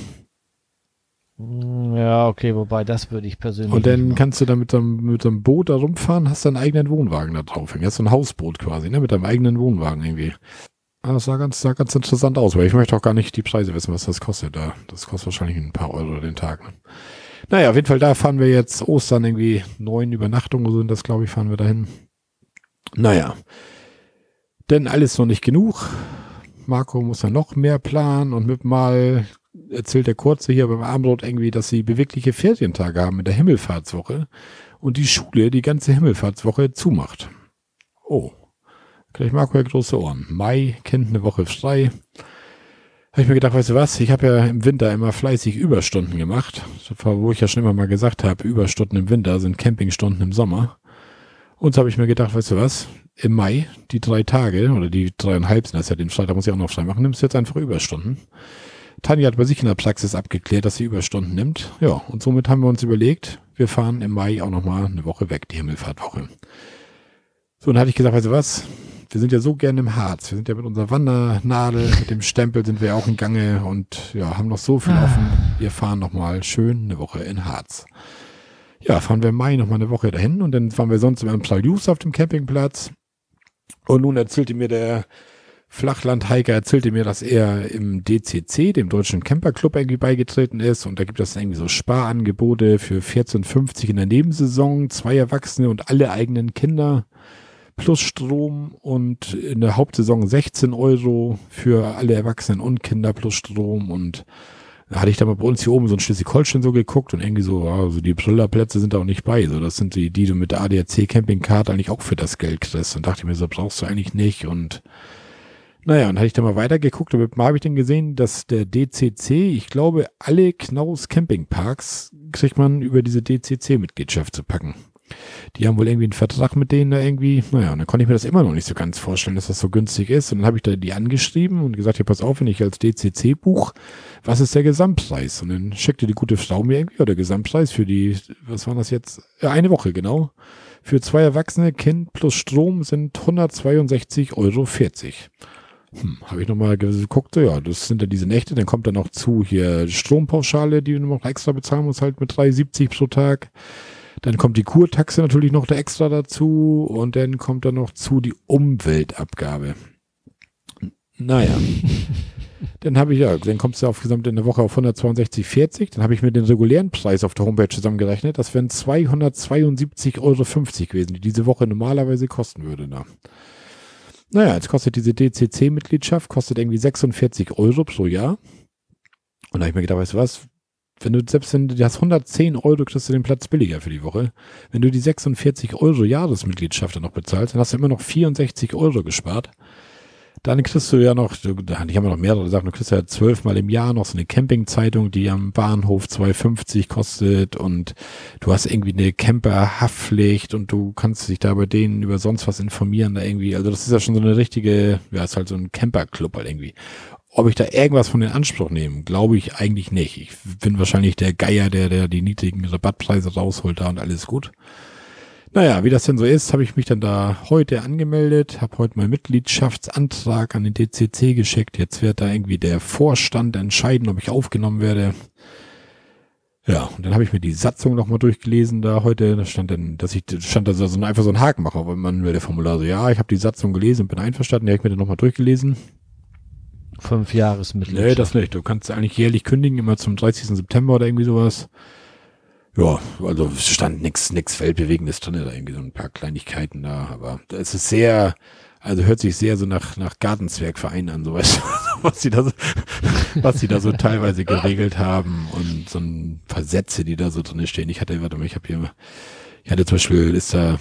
Hm, ja, okay, wobei das würde ich persönlich.
Und dann kannst du da mit deinem, mit deinem Boot da rumfahren, hast deinen eigenen Wohnwagen da drauf. Hast so ein Hausboot quasi, ne? Mit deinem eigenen Wohnwagen irgendwie. Ah, das sah ganz, sah ganz interessant aus, weil ich möchte auch gar nicht die Preise wissen, was das kostet. Da, das kostet wahrscheinlich ein paar Euro den Tag. Ne? Naja, auf jeden Fall, da fahren wir jetzt Ostern irgendwie neun Übernachtungen sind das, glaube ich, fahren wir dahin. Naja. Denn alles noch nicht genug. Marco muss ja noch mehr planen und mit mal erzählt der Kurze hier beim Abendbrot irgendwie, dass sie bewegliche Ferientage haben in der Himmelfahrtswoche und die Schule die ganze Himmelfahrtswoche zumacht. Oh. Gleich Marco ja große Ohren. Mai, Kind eine Woche frei. Habe ich mir gedacht, weißt du was, ich habe ja im Winter immer fleißig Überstunden gemacht. Wo ich ja schon immer mal gesagt habe, Überstunden im Winter sind Campingstunden im Sommer. Und so habe ich mir gedacht, weißt du was, im Mai, die drei Tage oder die dreieinhalb sind das ja, den Freitag muss ich auch noch frei machen, nimmst du jetzt einfach Überstunden. Tanja hat bei sich in der Praxis abgeklärt, dass sie Überstunden nimmt. Ja, und somit haben wir uns überlegt, wir fahren im Mai auch nochmal eine Woche weg, die Himmelfahrtwoche. So, und dann hatte ich gesagt, weißt du was, wir sind ja so gerne im Harz. Wir sind ja mit unserer Wandernadel, mit dem Stempel sind wir auch in Gange und ja, haben noch so viel ah. offen. Wir fahren nochmal schön eine Woche in Harz. Ja, fahren wir im Mai nochmal eine Woche dahin und dann fahren wir sonst im Saljus auf dem Campingplatz. Und nun erzählte mir der Flachland-Hiker, erzählte mir, dass er im DCC, dem Deutschen Camperclub, irgendwie beigetreten ist und da gibt es irgendwie so Sparangebote für 14,50 in der Nebensaison, zwei Erwachsene und alle eigenen Kinder plus Strom und in der Hauptsaison 16 Euro für alle Erwachsenen und Kinder plus Strom und da hatte ich da mal bei uns hier oben so ein Schleswig-Holstein so geguckt und irgendwie so, also die Brillerplätze sind da auch nicht bei. So, das sind die, die du mit der ADAC Campingcard eigentlich auch für das Geld kriegst. Und dachte ich mir so, brauchst du eigentlich nicht. Und naja, und hatte ich da mal weitergeguckt und mal habe ich dann gesehen, dass der DCC, ich glaube, alle Knaus Campingparks kriegt man über diese DCC-Mitgliedschaft zu packen. Die haben wohl irgendwie einen Vertrag mit denen da irgendwie. Naja, und dann konnte ich mir das immer noch nicht so ganz vorstellen, dass das so günstig ist. Und dann habe ich da die angeschrieben und gesagt, ja, pass auf, wenn ich als DCC buch, was ist der Gesamtpreis? Und dann schickte die gute Frau mir irgendwie, oder der Gesamtpreis für die, was war das jetzt? Ja, eine Woche, genau. Für zwei Erwachsene, Kind plus Strom sind 162,40 Euro. Hm, habe ich nochmal geguckt, ja, das sind ja diese Nächte, dann kommt dann noch zu hier Strompauschale, die du noch extra bezahlen musst, halt mit 3,70 pro Tag. Dann kommt die Kurtaxe natürlich noch da extra dazu und dann kommt dann noch zu die Umweltabgabe. Naja. dann habe ich ja, dann kommst du auf gesamt in der Woche auf 162,40. Dann habe ich mir den regulären Preis auf der Homepage zusammengerechnet. Das wären 272,50 Euro gewesen, die diese Woche normalerweise kosten würde. Da. Naja, jetzt kostet diese DCC-Mitgliedschaft, kostet irgendwie 46 Euro pro Jahr. Und da habe ich mir gedacht, weißt du was, wenn du selbst wenn du hast 110 Euro, kriegst du den Platz billiger für die Woche. Wenn du die 46 Euro Jahresmitgliedschaft dann noch bezahlst, dann hast du immer noch 64 Euro gespart. Dann kriegst du ja noch, ich habe noch mehrere Sachen, du kriegst ja zwölfmal im Jahr noch so eine Campingzeitung, die am Bahnhof 2,50 kostet und du hast irgendwie eine Camperhaftpflicht und du kannst dich da bei denen über sonst was informieren da irgendwie. Also das ist ja schon so eine richtige, ja, ist halt so ein Camperclub halt irgendwie. Ob ich da irgendwas von in Anspruch nehme, glaube ich eigentlich nicht. Ich bin wahrscheinlich der Geier, der, der die niedrigen Rabattpreise rausholt da und alles gut. Naja, wie das denn so ist, habe ich mich dann da heute angemeldet, habe heute meinen Mitgliedschaftsantrag an den DCC geschickt. Jetzt wird da irgendwie der Vorstand entscheiden, ob ich aufgenommen werde. Ja, und dann habe ich mir die Satzung nochmal durchgelesen da heute. Da stand dann, dass ich stand da so einfach so ein Haken mache, weil man will der Formular so, ja, ich habe die Satzung gelesen und bin einverstanden. Habe ich mir dann nochmal durchgelesen.
Fünf Jahresmitgliedschaft.
Nee, das nicht. Du kannst eigentlich jährlich kündigen, immer zum 30. September oder irgendwie sowas. Ja, also stand nix, nix Weltbewegendes drin, da irgendwie so ein paar Kleinigkeiten da, aber es ist sehr, also hört sich sehr so nach, nach Gartenzwergverein an, so weißt du, was sie da so, was sie da so teilweise geregelt haben und so ein paar Sätze, die da so drin stehen. Ich hatte, warte mal, ich habe hier, ich hatte zum Beispiel, ist da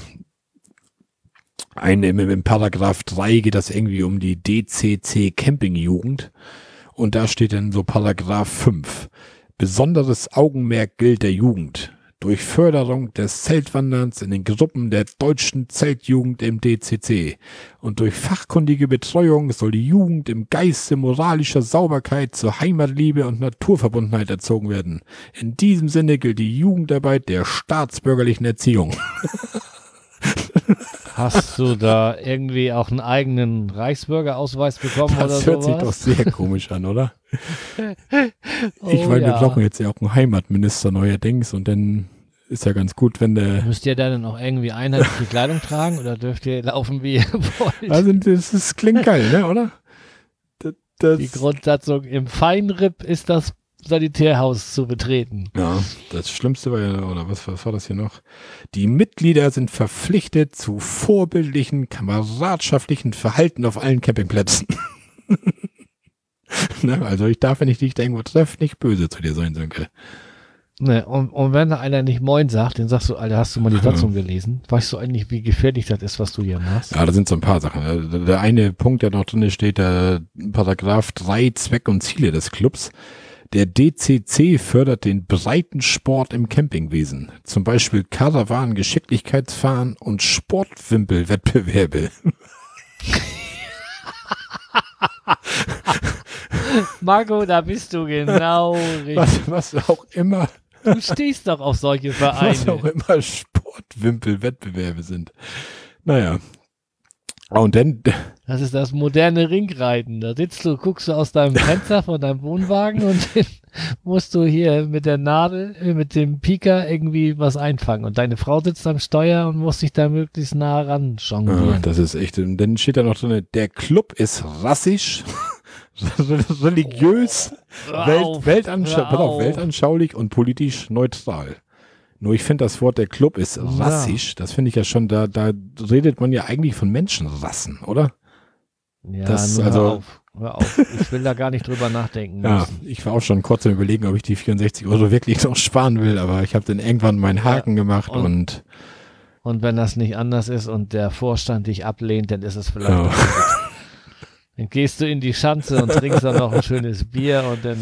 ein, im, im Paragraph 3 geht das irgendwie um die DCC Campingjugend. Und da steht dann so Paragraph 5. Besonderes Augenmerk gilt der Jugend. Durch Förderung des Zeltwanderns in den Gruppen der deutschen Zeltjugend im DCC und durch fachkundige Betreuung soll die Jugend im Geiste moralischer Sauberkeit zur Heimatliebe und Naturverbundenheit erzogen werden. In diesem Sinne gilt die Jugendarbeit der staatsbürgerlichen Erziehung.
Hast du da irgendwie auch einen eigenen Reichsbürgerausweis bekommen
das
oder
hört sich
sowas?
doch sehr komisch an, oder?
Oh,
ich meine, wir
ja.
brauchen jetzt ja auch einen Heimatminister neuerdings und dann ist ja ganz gut, wenn der.
Müsst ihr dann auch irgendwie einheitliche Kleidung tragen oder dürft ihr laufen, wie ihr wollt?
Also das, das klingt geil, ne, oder? Das, das,
Die Grundsatzung im Feinripp ist das Sanitärhaus zu betreten.
ja, das Schlimmste war ja, oder was, was war das hier noch? Die Mitglieder sind verpflichtet zu vorbildlichen, kameradschaftlichen Verhalten auf allen Campingplätzen. ne, also ich darf, wenn ich dich da irgendwo treffe, nicht böse zu dir sein, Sönke.
Ne, und, und wenn da einer nicht Moin sagt, dann sagst du, Alter, hast du mal die Satzung gelesen? Weißt du eigentlich, wie gefährlich das ist, was du hier machst?
Ja, da sind so ein paar Sachen. Also Der eine Punkt, der noch drin steht, der Paragraph 3 Zweck und Ziele des Clubs. Der DCC fördert den breiten Sport im Campingwesen. Zum Beispiel Karawan, Geschicklichkeitsfahren und Sportwimpelwettbewerbe.
Marco, da bist du genau richtig.
Was, was auch immer,
Du stehst doch auf solche
was auch
Vereine.
immer Sportwimpelwettbewerbe sind. Naja. Und dann,
Das ist das moderne Ringreiten. Da sitzt du, guckst du aus deinem Fenster von deinem Wohnwagen und musst du hier mit der Nadel, äh, mit dem Pika irgendwie was einfangen. Und deine Frau sitzt am Steuer und muss sich da möglichst nah ran
Ah,
jonglieren.
das ist echt. Und dann steht da noch drin, der Club ist rassisch, religiös,
Hör
Welt,
auf,
weltanscha
hör
pass auf,
auf.
weltanschaulich und politisch neutral. Nur ich finde das Wort der Club ist
Ja.
rassisch. Das finde ich ja schon, da, da redet man ja eigentlich von Menschenrassen, oder?
Ja,
Das-
nur
also-
hör auf. Hör auf. Ich will da gar nicht drüber nachdenken
Ja,
müssen.
ich war auch schon kurz am überlegen, ob ich die 64 Euro wirklich noch sparen will, aber ich habe dann irgendwann meinen Haken gemacht
und-
und,
Und wenn das nicht anders ist und der Vorstand dich ablehnt, dann ist es vielleicht
Ja.
Dann gehst du in die Schanze und trinkst dann noch ein schönes Bier und dann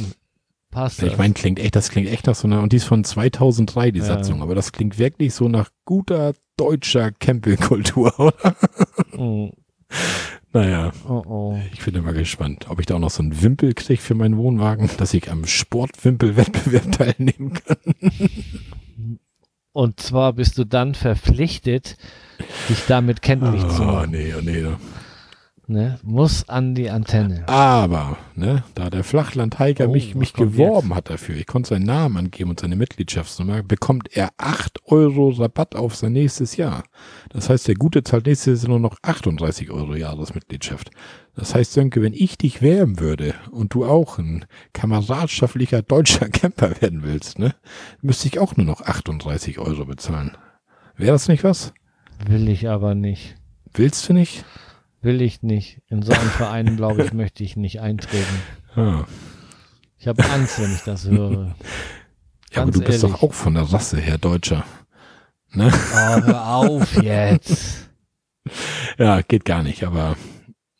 passt
ich meine, klingt echt, das klingt echt nach so einer, und die ist von 2003, die
Ja.
Satzung, aber das klingt wirklich so nach guter deutscher Campingkultur, oder?
Mm,
Naja.
oh oh.
Ich bin immer gespannt, ob ich da auch noch so einen Wimpel kriege für meinen Wohnwagen, dass ich am Sportwimpelwettbewerb teilnehmen kann.
Und zwar bist du dann verpflichtet, dich damit kenntlich zu
Oh,
machen.
nee, oh, nee.
Ne? Muss an die Antenne.
Aber, ne, da der Flachlandhiker
Oh,
mich, mich geworben hat dafür, ich konnte seinen Namen angeben und seine Mitgliedschaftsnummer, bekommt er 8 Euro Rabatt auf sein nächstes Jahr. Das heißt, der Gute zahlt nächstes Jahr nur noch 38 Euro Jahresmitgliedschaft. Das heißt, Sönke, wenn ich dich werben würde und du auch ein kameradschaftlicher deutscher Camper werden willst, ne, müsste ich auch nur noch 38 Euro bezahlen. Wäre das nicht was?
Will ich aber nicht.
Willst du nicht?
Will ich nicht. In so einen Verein, glaube ich, möchte ich nicht eintreten. Ich habe Angst, wenn ich das höre.
Ja, aber
Ganz
du bist
ehrlich.
doch auch von der Rasse her Deutscher. Ne?
Oh, hör auf jetzt.
Ja, geht gar nicht, aber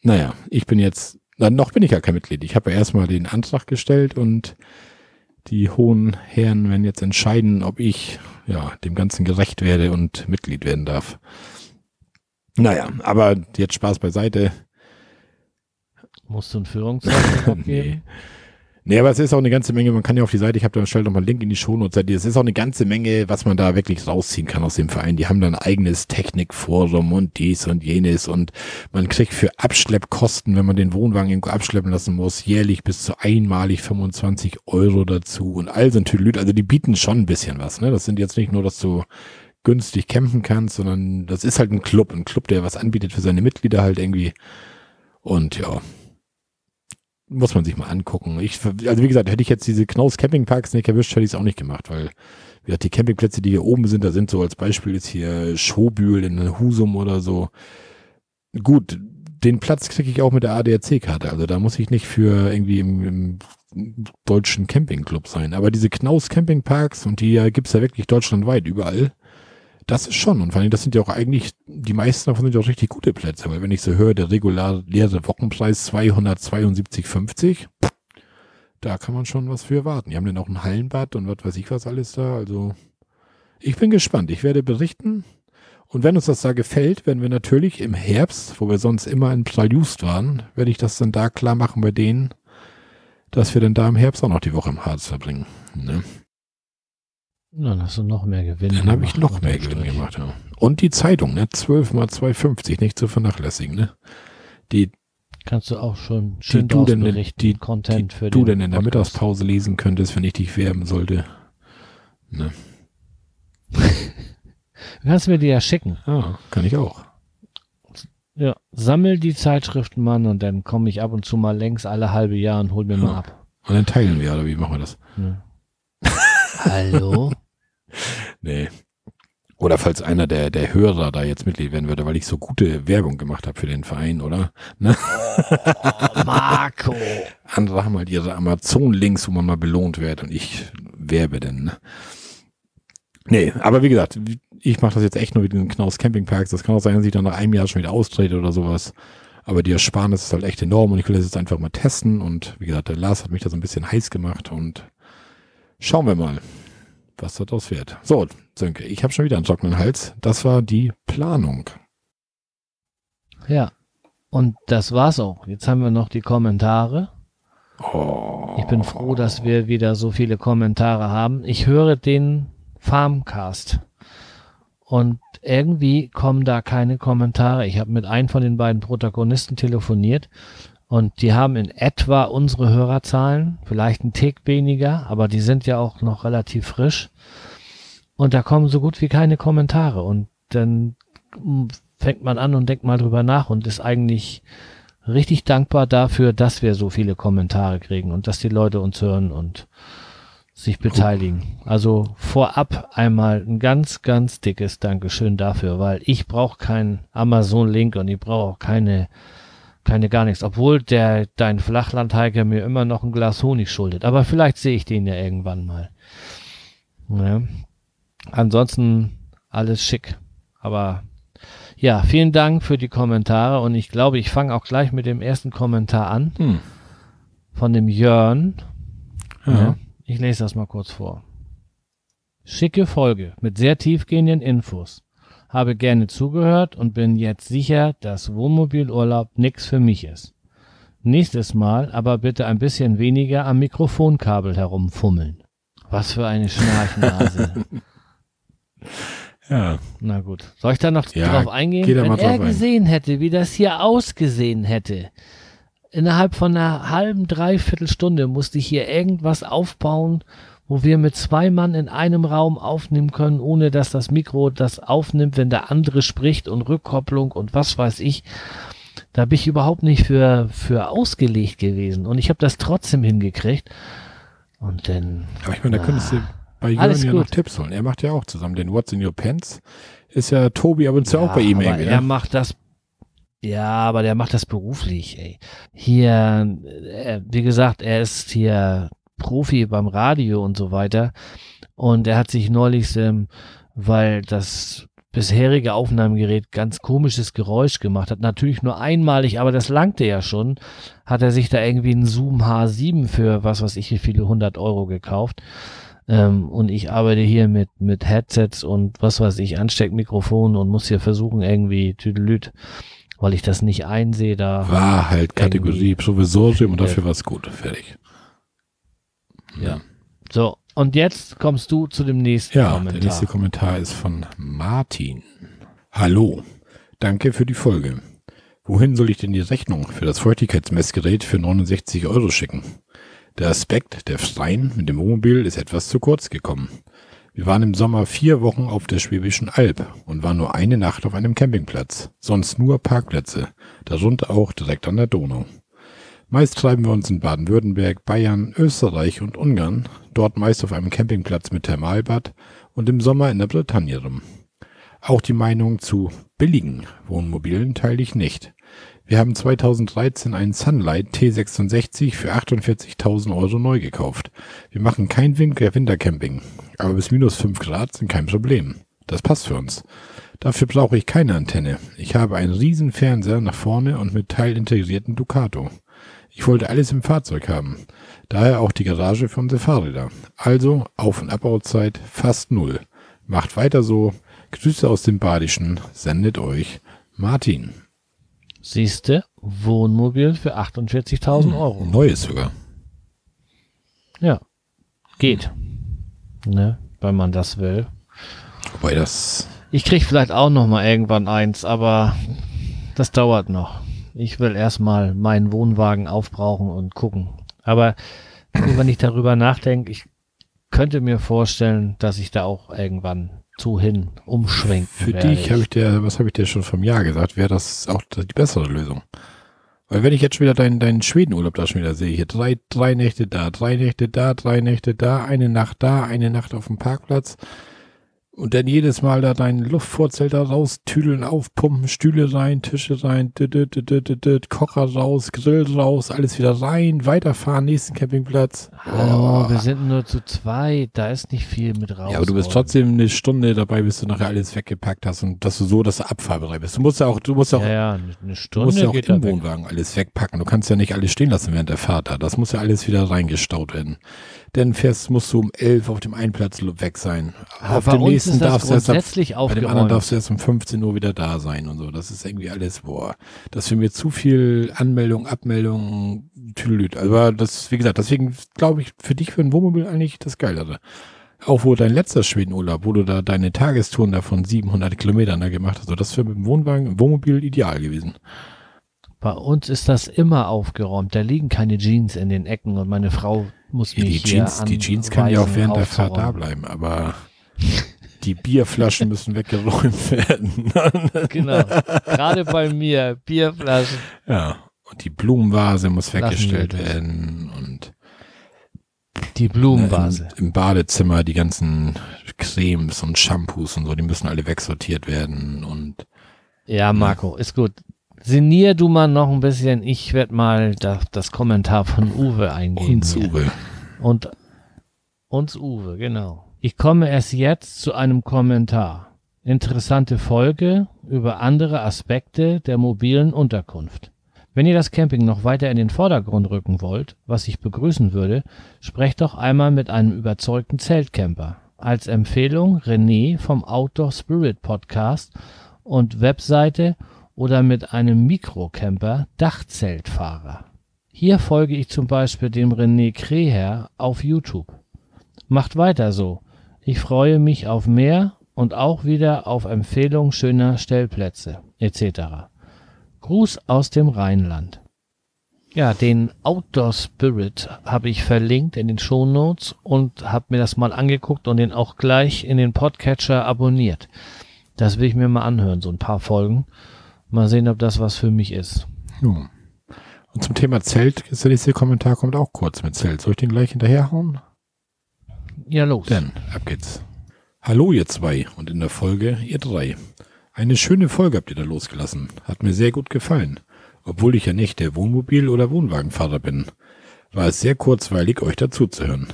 naja, ich bin jetzt, na, noch bin ich ja kein Mitglied. Ich habe ja erstmal den Antrag gestellt und die hohen Herren werden jetzt entscheiden, ob ich ja dem Ganzen gerecht werde und Mitglied werden darf. Naja, aber jetzt Spaß beiseite.
Musst du ein Führungszeugnis abgeben?
Nee. Nee, aber es ist auch eine ganze Menge, man kann ja auf die Seite, ich habe da stell noch mal einen Link in die Shownotes, es ist auch eine ganze Menge, was man da wirklich rausziehen kann aus dem Verein. Die haben dann ein eigenes Technikforum und dies und jenes und man kriegt für Abschleppkosten, wenn man den Wohnwagen irgendwo abschleppen lassen muss, jährlich bis zu einmalig 25 Euro dazu und all so ein Tüdelüt. Also die bieten schon ein bisschen was, ne? Das sind jetzt nicht nur, dass du günstig campen kannst, sondern das ist halt ein Club, ein Club, der was anbietet für seine Mitglieder halt irgendwie. Und ja, muss man sich mal angucken. Ich, also wie gesagt, hätte ich jetzt diese Knaus Campingparks nicht erwischt, hätte ich es auch nicht gemacht, weil wie gesagt, die Campingplätze, die hier oben sind, da sind so als Beispiel jetzt hier Schobühl in Husum oder so. Gut, den Platz kriege ich auch mit der ADAC-Karte. Also da muss ich nicht für irgendwie im, im deutschen Campingclub sein. Aber diese Knaus Campingparks und die gibt's ja wirklich deutschlandweit überall. Das ist schon. Und vor allem, das sind ja auch eigentlich, die meisten davon sind ja auch richtig gute Plätze. Weil wenn ich so höre, der reguläre Wochenpreis 272,50, da kann man schon was für erwarten. Die haben dann auch ein Hallenbad und was weiß ich was alles da. Also ich bin gespannt. Ich werde berichten. Und wenn uns das da gefällt, werden wir natürlich im Herbst, wo wir sonst immer in Praljust waren, werde ich das dann da klar machen bei denen, dass wir dann da im Herbst auch noch die Woche im Harz verbringen. Ne?
Dann hast du noch mehr Gewinn.
Dann habe ich noch mehr Gewinn gemacht. Ja. Und die Zeitung, ne? 12 mal 2,50, nicht zu vernachlässigen, ne? Die
kannst du auch schon schön
die du denn,
berichten,
die,
Content
die
für
du
den
denn in der
Podcast.
Mittagspause lesen könntest, wenn ich dich werben sollte. Ne?
Kannst du mir die ja schicken.
Ah, kann ich auch.
Ja, sammel die Zeitschriften, Mann, und dann komme ich ab und zu mal längs alle halbe Jahr und hol mir mal
Ja.
ab.
Und dann teilen wir, oder wie machen wir das?
Ne? Hallo?
Nee. Oder falls einer der, der Hörer da jetzt Mitglied werden würde, weil ich so gute Werbung gemacht habe für den Verein, oder? Ne?
Oh, Marco.
Andere haben halt ihre Amazon-Links, wo man mal belohnt wird und ich werbe denn. Ne? Nee, aber wie gesagt, ich mache das jetzt echt nur mit den Knaus Campingparks. Das kann auch sein, dass ich dann nach einem Jahr schon wieder austrete oder sowas. Aber die Ersparnis ist halt echt enorm und ich will das jetzt einfach mal testen. Und wie gesagt, der Lars hat mich da so ein bisschen heiß gemacht und schauen wir mal, was daraus wird. So, Sönke, ich habe schon wieder einen trockenen Hals. Das war die Planung.
Ja. Und das war's auch. Jetzt haben wir noch die Kommentare.
Oh.
Ich bin froh, dass wir wieder so viele Kommentare haben. Ich höre den Farmcast und irgendwie kommen da keine Kommentare. Ich habe mit einem von den beiden Protagonisten telefoniert und die haben in etwa unsere Hörerzahlen, vielleicht ein Tick weniger, aber die sind ja auch noch relativ frisch. Und da kommen so gut wie keine Kommentare und dann fängt man an und denkt mal drüber nach und ist eigentlich richtig dankbar dafür, dass wir so viele Kommentare kriegen und dass die Leute uns hören und sich beteiligen. Also vorab einmal ein ganz, ganz dickes Dankeschön dafür, weil ich brauche keinen Amazon-Link und ich brauche auch keine, keine gar nichts, obwohl der dein Flachlandhiker mir immer noch ein Glas Honig schuldet. Aber vielleicht sehe ich den ja irgendwann mal. Ja. Ansonsten alles schick. Aber ja, vielen Dank für die Kommentare und ich glaube, ich fange auch gleich mit dem ersten Kommentar an
Hm.
von dem Jörn.
Ja.
Ja, ich lese das mal kurz vor. Schicke Folge mit sehr tiefgehenden Infos. Habe gerne zugehört und bin jetzt sicher, dass Wohnmobilurlaub nix für mich ist. Nächstes Mal aber bitte ein bisschen weniger am Mikrofonkabel herumfummeln. Was für eine Schnarchnase.
Ja.
Na gut. Soll ich da noch
Ja,
drauf eingehen? Wenn
mal
er
drauf ein.
gesehen hätte, wie das hier ausgesehen hätte. Innerhalb von einer halben, dreiviertel Stunde musste ich hier irgendwas aufbauen, wo wir mit zwei Mann in einem Raum aufnehmen können, ohne dass das Mikro das aufnimmt, wenn der andere spricht und Rückkopplung und was weiß ich. Da bin ich überhaupt nicht für, für ausgelegt gewesen. Und ich habe das trotzdem hingekriegt. Und dann
Aber ich meine, da könntest du bei Jörn
Alles
ja noch. Tipps holen. Er macht ja auch zusammen den What's in Your Pants. Ist ja Tobi aber zu auch bei ihm irgendwie.
Er
Ne?
macht das. Ja, aber der macht das beruflich, ey. Hier, äh, wie gesagt, er ist hier Profi beim Radio und so weiter. Und er hat sich neulich, ähm, weil das bisherige Aufnahmegerät ganz komisches Geräusch gemacht hat, natürlich nur einmalig, aber das langte ja schon, hat er sich da irgendwie einen Zoom H7 für was weiß ich wie viele hundert Euro gekauft. Ähm, und ich arbeite hier mit, mit Headsets und was weiß ich, Ansteckmikrofon und muss hier versuchen irgendwie Tüdelüt, weil ich das nicht einsehe, da.
War halt Kategorie Provisorium und dafür war es gut. Fertig.
Ja. So, und jetzt kommst du zu dem nächsten
Ja,
Kommentar.
der nächste Kommentar ist von Martin. Hallo, danke für die Folge. Wohin soll ich denn die Rechnung für das Feuchtigkeitsmessgerät für 69 Euro schicken? Der Aspekt der Freien mit dem Wohnmobil ist etwas zu kurz gekommen. Wir waren im Sommer vier Wochen auf der Schwäbischen Alb und waren nur eine Nacht auf einem Campingplatz, sonst nur Parkplätze, darunter auch direkt an der Donau. Meist treiben wir uns in Baden-Württemberg, Bayern, Österreich und Ungarn, dort meist auf einem Campingplatz mit Thermalbad und im Sommer in der Bretagne rum. Auch die Meinung zu billigen Wohnmobilen teile ich nicht. Wir haben 2013 einen Sunlight T66 für 48.000 Euro neu gekauft. Wir machen kein Win- Wintercamping, aber bis minus 5 Grad sind kein Problem. Das passt für uns. Dafür brauche ich keine Antenne. Ich habe einen riesen Fernseher nach vorne und mit teilintegrierten Ducato. Ich wollte alles im Fahrzeug haben. Daher auch die Garage für unsere Fahrräder. Also Auf- und Abbauzeit fast null. Macht weiter so. Grüße aus dem Badischen. Sendet euch Martin.
Siehste, Wohnmobil für 48.000 Euro.
Neues sogar.
Ja. Geht. Ne? wenn man das will.
Wobei das.
Ich krieg vielleicht auch noch mal irgendwann eins, aber das dauert noch. Ich will erstmal meinen Wohnwagen aufbrauchen und gucken. Aber wenn ich darüber nachdenke, ich könnte mir vorstellen, dass ich da auch irgendwann zu hin umschwenken
Für dich habe ich dir, was habe ich dir schon vom Jahr gesagt, wäre das auch die bessere Lösung. Weil wenn ich jetzt schon wieder deinen, deinen Schwedenurlaub da schon wieder sehe, hier drei, drei Nächte da, drei Nächte da, drei Nächte da, eine Nacht da, eine Nacht auf dem Parkplatz, und dann jedes Mal da dein Luftvorzelt da raus, Tüdeln aufpumpen, Stühle rein, Tische rein, Kocher raus, Grill raus, alles wieder rein, weiterfahren, nächsten Campingplatz.
Hallo, oh. wir sind nur zu zweit, da ist nicht viel mit raus.
Ja, aber du bist trotzdem eine Stunde dabei, bis du nachher alles weggepackt hast und dass du so, dass du abfahrbereit bist. Du musst ja auch, du musst ja auch,
ja, ja, eine Stunde
du musst ja auch im Wohnwagen alles wegpacken. Du kannst ja nicht alles stehen lassen während der Fahrt da. Das muss ja alles wieder reingestaut werden. Denn fährst, musst du um elf auf dem einen Platz weg sein.
Aber auf dem nächsten darfst du erst ab,
bei dem anderen darfst du erst um 15 Uhr wieder da sein und so. Das ist irgendwie alles, boah, das ist für mir zu viel Anmeldung, Abmeldung, Tüdelüt. Aber das, wie gesagt, deswegen glaube ich, für dich für ein Wohnmobil eigentlich das Geilere. Auch wo dein letzter Schwedenurlaub, wo du da deine Tagestouren da von 700 Kilometern da gemacht hast, so das wäre mit dem Wohnwagen, Wohnmobil ideal gewesen.
Bei uns ist das immer aufgeräumt. Da liegen keine Jeans in den Ecken und meine Frau muss ja, mich
die Jeans, die Jeans können ja auch während der Fahrt da bleiben, aber die Bierflaschen müssen weggeräumt werden.
genau. Gerade bei mir, Bierflaschen.
Ja. Und die Blumenvase muss weggestellt werden und
die Blumenvase.
Ne, im, Im Badezimmer die ganzen Cremes und Shampoos und so, die müssen alle wegsortiert werden und
ja, Marco, ist gut. Sinnier du mal noch ein bisschen. Ich werde mal da, das Kommentar von Uwe eingehen.
Uns. Uwe.
Und uns Uwe, genau. Ich komme erst jetzt zu einem Kommentar. Interessante Folge über andere Aspekte der mobilen Unterkunft. Wenn ihr das Camping noch weiter in den Vordergrund rücken wollt, was ich begrüßen würde, sprecht doch einmal mit einem überzeugten Zeltcamper. Als Empfehlung René vom Outdoor Spirit Podcast und Webseite oder mit einem Mikrocamper Dachzeltfahrer. Hier folge ich zum Beispiel dem René Kreher auf YouTube. Macht weiter so. Ich freue mich auf mehr und auch wieder auf Empfehlung schöner Stellplätze etc. Gruß aus dem Rheinland. Ja, den Outdoor Spirit habe ich verlinkt in den Show Notes und habe mir das mal angeguckt und den auch gleich in den Podcatcher abonniert. Das will ich mir mal anhören, so ein paar Folgen. Mal sehen, ob das was für mich ist.
Ja. Und zum Thema Zelt, ist der nächste Kommentar kommt auch kurz mit Zelt. Soll ich den gleich hinterherhauen?
Ja, los.
Dann, ab geht's. Hallo ihr zwei und in der Folge ihr drei. Eine schöne Folge habt ihr da losgelassen. Hat mir sehr gut gefallen. Obwohl ich ja nicht der Wohnmobil- oder Wohnwagenfahrer bin, war es sehr kurzweilig, euch dazuzuhören.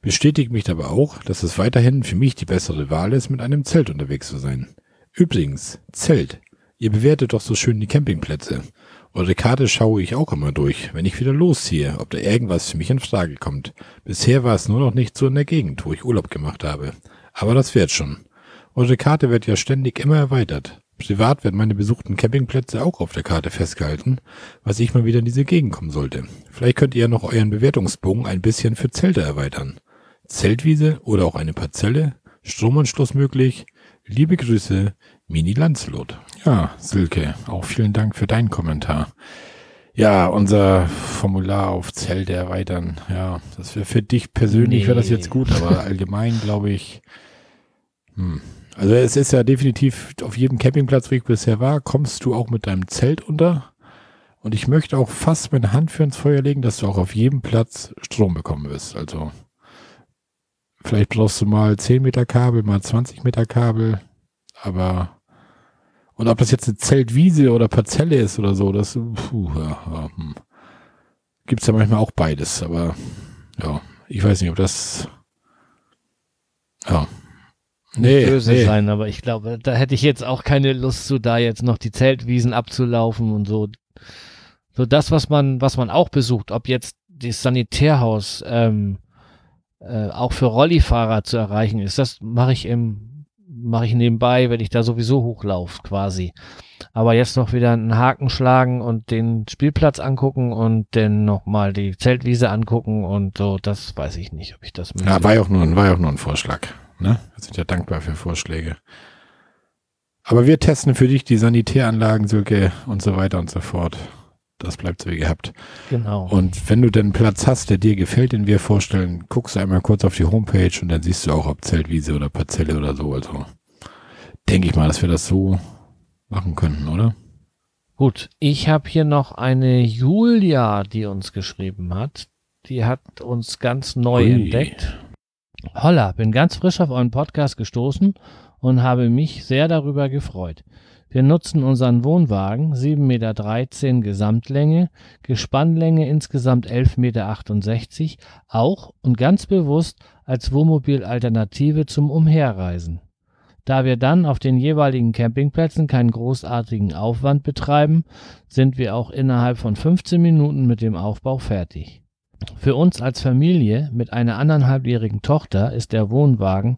Bestätigt mich aber auch, dass es weiterhin für mich die bessere Wahl ist, mit einem Zelt unterwegs zu sein. Übrigens, Zelt Ihr bewertet doch so schön die Campingplätze. Eure Karte schaue ich auch immer durch, wenn ich wieder losziehe, ob da irgendwas für mich in Frage kommt. Bisher war es nur noch nicht so in der Gegend, wo ich Urlaub gemacht habe. Aber das wird schon. Eure Karte wird ja ständig immer erweitert. Privat werden meine besuchten Campingplätze auch auf der Karte festgehalten, was ich mal wieder in diese Gegend kommen sollte. Vielleicht könnt ihr ja noch euren Bewertungsbogen ein bisschen für Zelte erweitern. Zeltwiese oder auch eine Parzelle? Stromanschluss möglich? Liebe Grüße, Mini Lancelot. Ja, Silke, auch vielen Dank für deinen Kommentar. Ja, unser Formular auf Zelte erweitern. Ja, das wäre für dich persönlich nee. wäre das jetzt gut, aber allgemein glaube ich. Hm. Also es ist ja definitiv auf jedem Campingplatz, wo ich bisher war, kommst du auch mit deinem Zelt unter. Und ich möchte auch fast meine Hand für ins Feuer legen, dass du auch auf jedem Platz Strom bekommen wirst. Also vielleicht brauchst du mal 10 Meter Kabel, mal 20 Meter Kabel, aber und ob das jetzt eine Zeltwiese oder Parzelle ist oder so, das puh, ja, ja, hm. gibt's ja manchmal auch beides, aber ja, ich weiß nicht, ob das ja.
Nee, böse nee. sein, aber ich glaube, da hätte ich jetzt auch keine Lust zu, da jetzt noch die Zeltwiesen abzulaufen und so. So das, was man, was man auch besucht, ob jetzt das Sanitärhaus ähm, äh, auch für Rollifahrer zu erreichen ist, das mache ich im mache ich nebenbei, wenn ich da sowieso hochlaufe quasi. Aber jetzt noch wieder einen Haken schlagen und den Spielplatz angucken und dann nochmal die Zeltwiese angucken und so, das weiß ich nicht, ob ich das
möchte. Ja, war ja auch nur, war ja auch nur ein Vorschlag. Ne? Wir sind ja dankbar für Vorschläge. Aber wir testen für dich die Sanitäranlagen, Silke und so weiter und so fort. Das bleibt so wie gehabt.
Genau.
Und wenn du denn Platz hast, der dir gefällt, den wir vorstellen, guckst du einmal kurz auf die Homepage und dann siehst du auch, ob Zeltwiese oder Parzelle oder so. Also denke ich mal, dass wir das so machen könnten, oder?
Gut, ich habe hier noch eine Julia, die uns geschrieben hat. Die hat uns ganz neu Ui. entdeckt. Holla, bin ganz frisch auf euren Podcast gestoßen und habe mich sehr darüber gefreut. Wir nutzen unseren Wohnwagen 7,13 Meter Gesamtlänge, Gespannlänge insgesamt 11,68 Meter, auch und ganz bewusst als Wohnmobil-Alternative zum Umherreisen. Da wir dann auf den jeweiligen Campingplätzen keinen großartigen Aufwand betreiben, sind wir auch innerhalb von 15 Minuten mit dem Aufbau fertig. Für uns als Familie mit einer anderthalbjährigen Tochter ist der Wohnwagen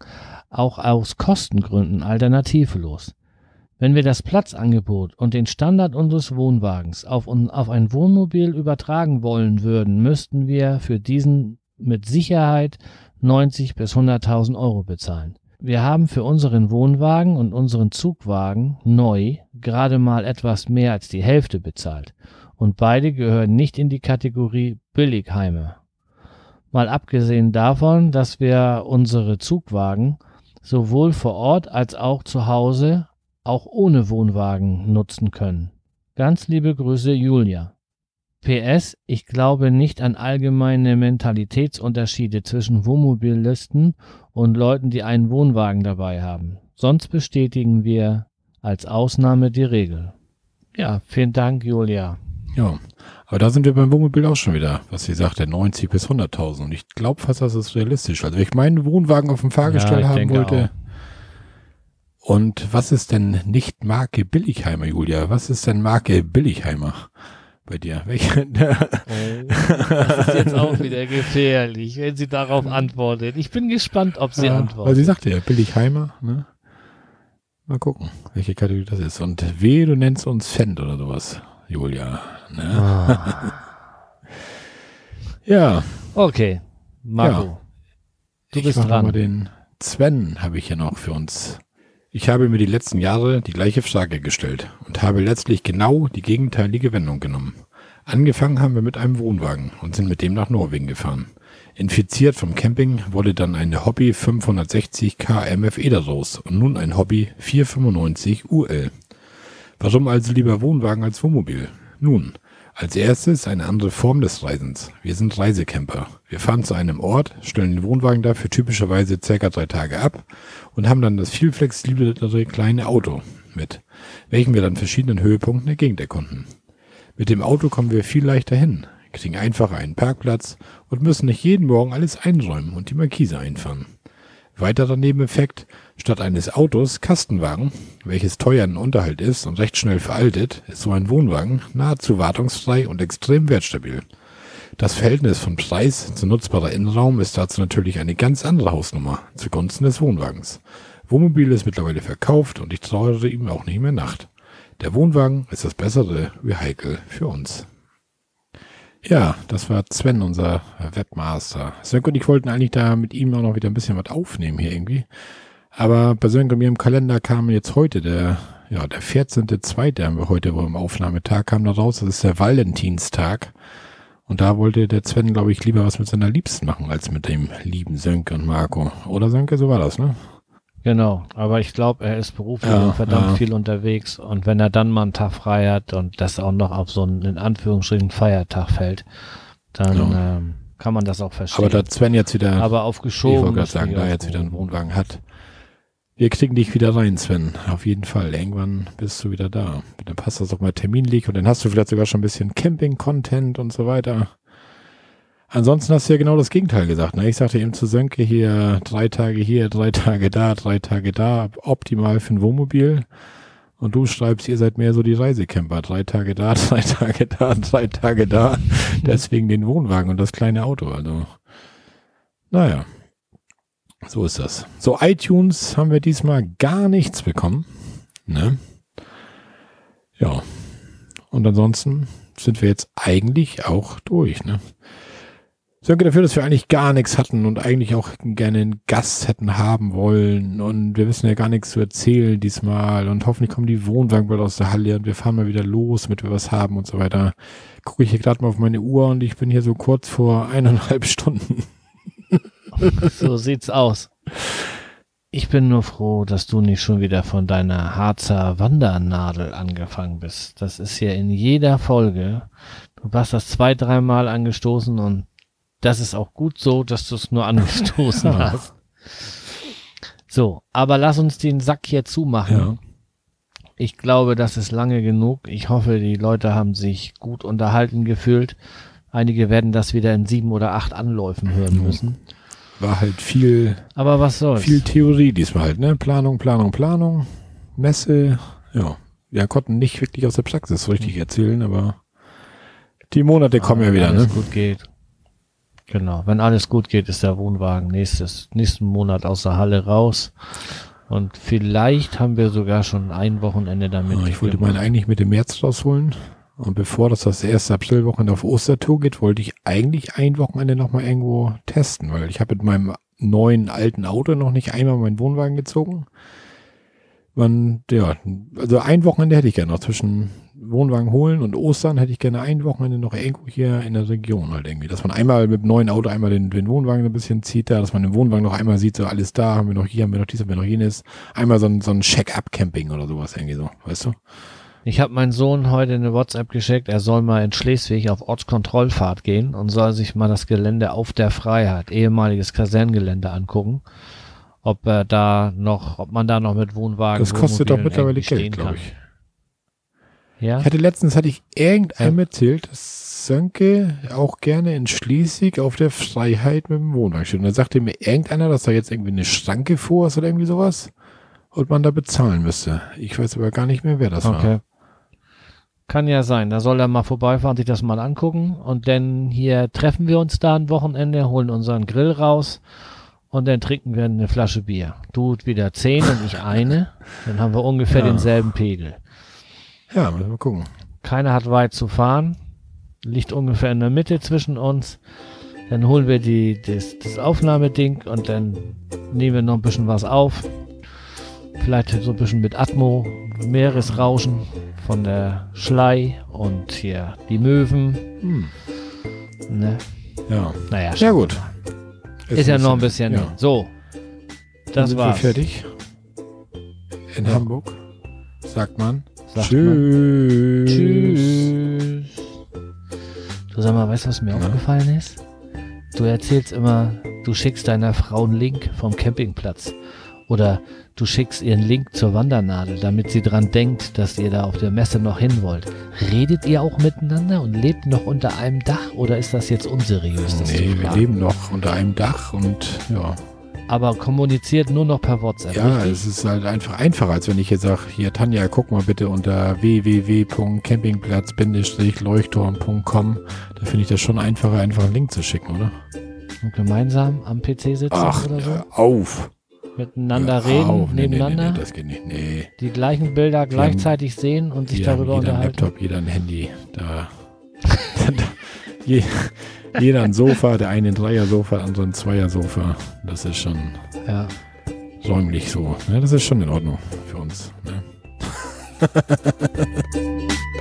auch aus Kostengründen alternativlos. Wenn wir das Platzangebot und den Standard unseres Wohnwagens auf, auf ein Wohnmobil übertragen wollen würden, müssten wir für diesen mit Sicherheit 90 bis 100.000 Euro bezahlen. Wir haben für unseren Wohnwagen und unseren Zugwagen neu gerade mal etwas mehr als die Hälfte bezahlt und beide gehören nicht in die Kategorie Billigheime. Mal abgesehen davon, dass wir unsere Zugwagen sowohl vor Ort als auch zu Hause auch ohne Wohnwagen nutzen können. Ganz liebe Grüße Julia. PS, ich glaube nicht an allgemeine Mentalitätsunterschiede zwischen Wohnmobillisten und Leuten, die einen Wohnwagen dabei haben. Sonst bestätigen wir als Ausnahme die Regel. Ja, vielen Dank, Julia.
Ja, aber da sind wir beim Wohnmobil auch schon wieder, was sie sagte, 90 bis 100.000. Und ich glaube fast, das ist realistisch. Also wenn ich meinen Wohnwagen auf dem Fahrgestell ja, haben wollte. Auch. Und was ist denn nicht Marke Billigheimer, Julia? Was ist denn Marke Billigheimer? bei dir? Welche?
oh, das ist jetzt auch wieder gefährlich, wenn sie darauf antwortet. Ich bin gespannt, ob sie ja, antwortet.
Weil sie sagte ja, Billigheimer, ne? Mal gucken, welche Kategorie das ist. Und weh, du nennst uns Fendt oder sowas, Julia. Ne? Ah. ja.
Okay, Marco. Ja.
Du bist ich dran. Mal den Sven habe ich hier noch für uns ich habe mir die letzten Jahre die gleiche Frage gestellt und habe letztlich genau die gegenteilige Wendung genommen. Angefangen haben wir mit einem Wohnwagen und sind mit dem nach Norwegen gefahren. Infiziert vom Camping wurde dann eine Hobby 560 KMFE daraus und nun ein Hobby 495 UL. Warum also lieber Wohnwagen als Wohnmobil? Nun, als erstes eine andere Form des Reisens. Wir sind Reisecamper. Wir fahren zu einem Ort, stellen den Wohnwagen dafür typischerweise circa drei Tage ab und haben dann das viel flexiblere kleine Auto mit, welchen wir dann verschiedenen Höhepunkten der Gegend erkunden. Mit dem Auto kommen wir viel leichter hin, kriegen einfach einen Parkplatz und müssen nicht jeden Morgen alles einräumen und die Markise einfahren. Weiterer Nebeneffekt, statt eines Autos Kastenwagen, welches teuer in Unterhalt ist und recht schnell veraltet, ist so ein Wohnwagen nahezu wartungsfrei und extrem wertstabil. Das Verhältnis von Preis zu nutzbarer Innenraum ist dazu natürlich eine ganz andere Hausnummer zugunsten des Wohnwagens. Wohnmobil ist mittlerweile verkauft und ich trauere ihm auch nicht mehr Nacht. Der Wohnwagen ist das bessere Vehikel für uns. Ja, das war Sven, unser Webmaster. Sönke und ich wollten eigentlich da mit ihm auch noch wieder ein bisschen was aufnehmen hier irgendwie. Aber bei Sönke mir im Kalender kam jetzt heute der, ja, der 14.2. haben wir heute wohl im Aufnahmetag, kam da raus, das ist der Valentinstag. Und da wollte der Sven, glaube ich, lieber was mit seiner Liebsten machen, als mit dem lieben Sönke und Marco. Oder Sönke, so war das, ne?
Genau, aber ich glaube, er ist beruflich ja, verdammt ja. viel unterwegs und wenn er dann mal einen Tag frei hat und das auch noch auf so einen in Anführungsstrichen Feiertag fällt, dann ja. ähm, kann man das auch verstehen.
Aber da Sven jetzt wieder,
aber aufgeschoben,
ich wollte gerade sagen, da jetzt wieder einen Wohnwagen hat, wir kriegen dich wieder rein, Sven. Auf jeden Fall. Irgendwann bist du wieder da. Dann passt das auch mal terminlich und dann hast du vielleicht sogar schon ein bisschen Camping-Content und so weiter. Ansonsten hast du ja genau das Gegenteil gesagt. Ne? Ich sagte eben zu Sönke hier drei Tage hier, drei Tage da, drei Tage da, optimal für ein Wohnmobil. Und du schreibst, ihr seid mehr so die Reisecamper. Drei Tage da, drei Tage da, drei Tage da. Deswegen den Wohnwagen und das kleine Auto. Also, naja, so ist das. So, iTunes haben wir diesmal gar nichts bekommen. Ne? Ja. Und ansonsten sind wir jetzt eigentlich auch durch. Ne? Danke dafür, dass wir eigentlich gar nichts hatten und eigentlich auch gerne einen Gast hätten haben wollen. Und wir wissen ja gar nichts zu erzählen diesmal. Und hoffentlich kommen die Wohnwagen bald aus der Halle und wir fahren mal wieder los, damit wir was haben und so weiter. Gucke ich hier gerade mal auf meine Uhr und ich bin hier so kurz vor eineinhalb Stunden.
so sieht's aus. Ich bin nur froh, dass du nicht schon wieder von deiner Harzer Wandernadel angefangen bist. Das ist ja in jeder Folge. Du hast das zwei, dreimal angestoßen und das ist auch gut so, dass du es nur angestoßen hast. So, aber lass uns den Sack hier zumachen. Ja. Ich glaube, das ist lange genug. Ich hoffe, die Leute haben sich gut unterhalten gefühlt. Einige werden das wieder in sieben oder acht Anläufen hören müssen.
War halt viel.
Aber was soll's?
Viel Theorie diesmal halt, ne? Planung, Planung, Planung. Messe. Ja. Wir konnten nicht wirklich aus der Praxis richtig erzählen, aber die Monate kommen ja wieder,
ne? gut geht. Genau. Wenn alles gut geht, ist der Wohnwagen nächstes, nächsten Monat aus der Halle raus. Und vielleicht haben wir sogar schon ein Wochenende damit.
Oh, ich wollte meinen eigentlich mit dem März rausholen. Und bevor das das erste Aprilwochenende auf Ostertour geht, wollte ich eigentlich ein Wochenende nochmal irgendwo testen, weil ich habe mit meinem neuen alten Auto noch nicht einmal meinen Wohnwagen gezogen. Man, ja, also ein Wochenende hätte ich gerne noch zwischen Wohnwagen holen und Ostern hätte ich gerne ein Wochenende noch irgendwo hier in der Region halt irgendwie. Dass man einmal mit dem neuen Auto einmal den, den Wohnwagen ein bisschen zieht da, dass man den Wohnwagen noch einmal sieht, so alles da, haben wir noch hier, haben wir noch dies, haben wir noch jenes. Einmal so ein, so ein Check-up-Camping oder sowas irgendwie so, weißt du?
Ich habe meinen Sohn heute eine WhatsApp geschickt, er soll mal in Schleswig auf Ortskontrollfahrt gehen und soll sich mal das Gelände auf der Freiheit, ehemaliges Kaserngelände angucken. Ob er da noch, ob man da noch mit Wohnwagen.
Das kostet doch mittlerweile Geld, glaube ich. Ja. Ich hatte letztens, hatte ich irgendeinem ja. erzählt, dass Sönke auch gerne in Schleswig auf der Freiheit mit dem Wohnwagen steht. Und da sagte mir irgendeiner, dass da jetzt irgendwie eine Schranke vor ist oder irgendwie sowas und man da bezahlen müsste. Ich weiß aber gar nicht mehr, wer das okay. war.
Kann ja sein. Da soll er mal vorbeifahren, sich das mal angucken. Und dann hier treffen wir uns da ein Wochenende, holen unseren Grill raus und dann trinken wir eine Flasche Bier. Du wieder zehn und ich eine. Dann haben wir ungefähr ja. denselben Pegel.
Ja, müssen wir gucken.
Keiner hat weit zu fahren. Liegt ungefähr in der Mitte zwischen uns. Dann holen wir die, das, das Aufnahmeding und dann nehmen wir noch ein bisschen was auf. Vielleicht so ein bisschen mit Atmo, Meeresrauschen von der Schlei und hier die Möwen. Hm.
Ne? Ja.
Naja,
ja gut.
Ist, ist ja noch ein bisschen. Ja. So. Das war's.
fertig. In ja. Hamburg. Sagt man.
Sagt Tschüss. Man. Tschüss. Du sag mal, weißt du, was mir ja. aufgefallen ist? Du erzählst immer, du schickst deiner Frau einen Link vom Campingplatz. Oder du schickst ihr einen Link zur Wandernadel, damit sie dran denkt, dass ihr da auf der Messe noch hin wollt. Redet ihr auch miteinander und lebt noch unter einem Dach oder ist das jetzt unseriös?
Nee, wir leben noch unter einem Dach und ja.
Aber kommuniziert nur noch per WhatsApp.
Ja, richtig? es ist halt einfach einfacher, als wenn ich jetzt sage, hier Tanja, guck mal bitte unter www.campingplatz-leuchtturm.com. Da finde ich das schon einfacher, einfach einen Link zu schicken, oder?
Und gemeinsam am PC sitzen
Ach, oder so? auf
miteinander reden, auf. nebeneinander. Nee,
nee, nee, das geht nicht. Nee.
Die gleichen Bilder gleichzeitig haben, sehen und sich darüber
jeder
unterhalten.
Jeder ein Laptop, jeder ein Handy. Da. Je, jeder ein Sofa, der eine ein Dreier-Sofa, der andere ein Zweier-Sofa. Das ist schon
ja.
räumlich so. Ne? Das ist schon in Ordnung für uns. Ne?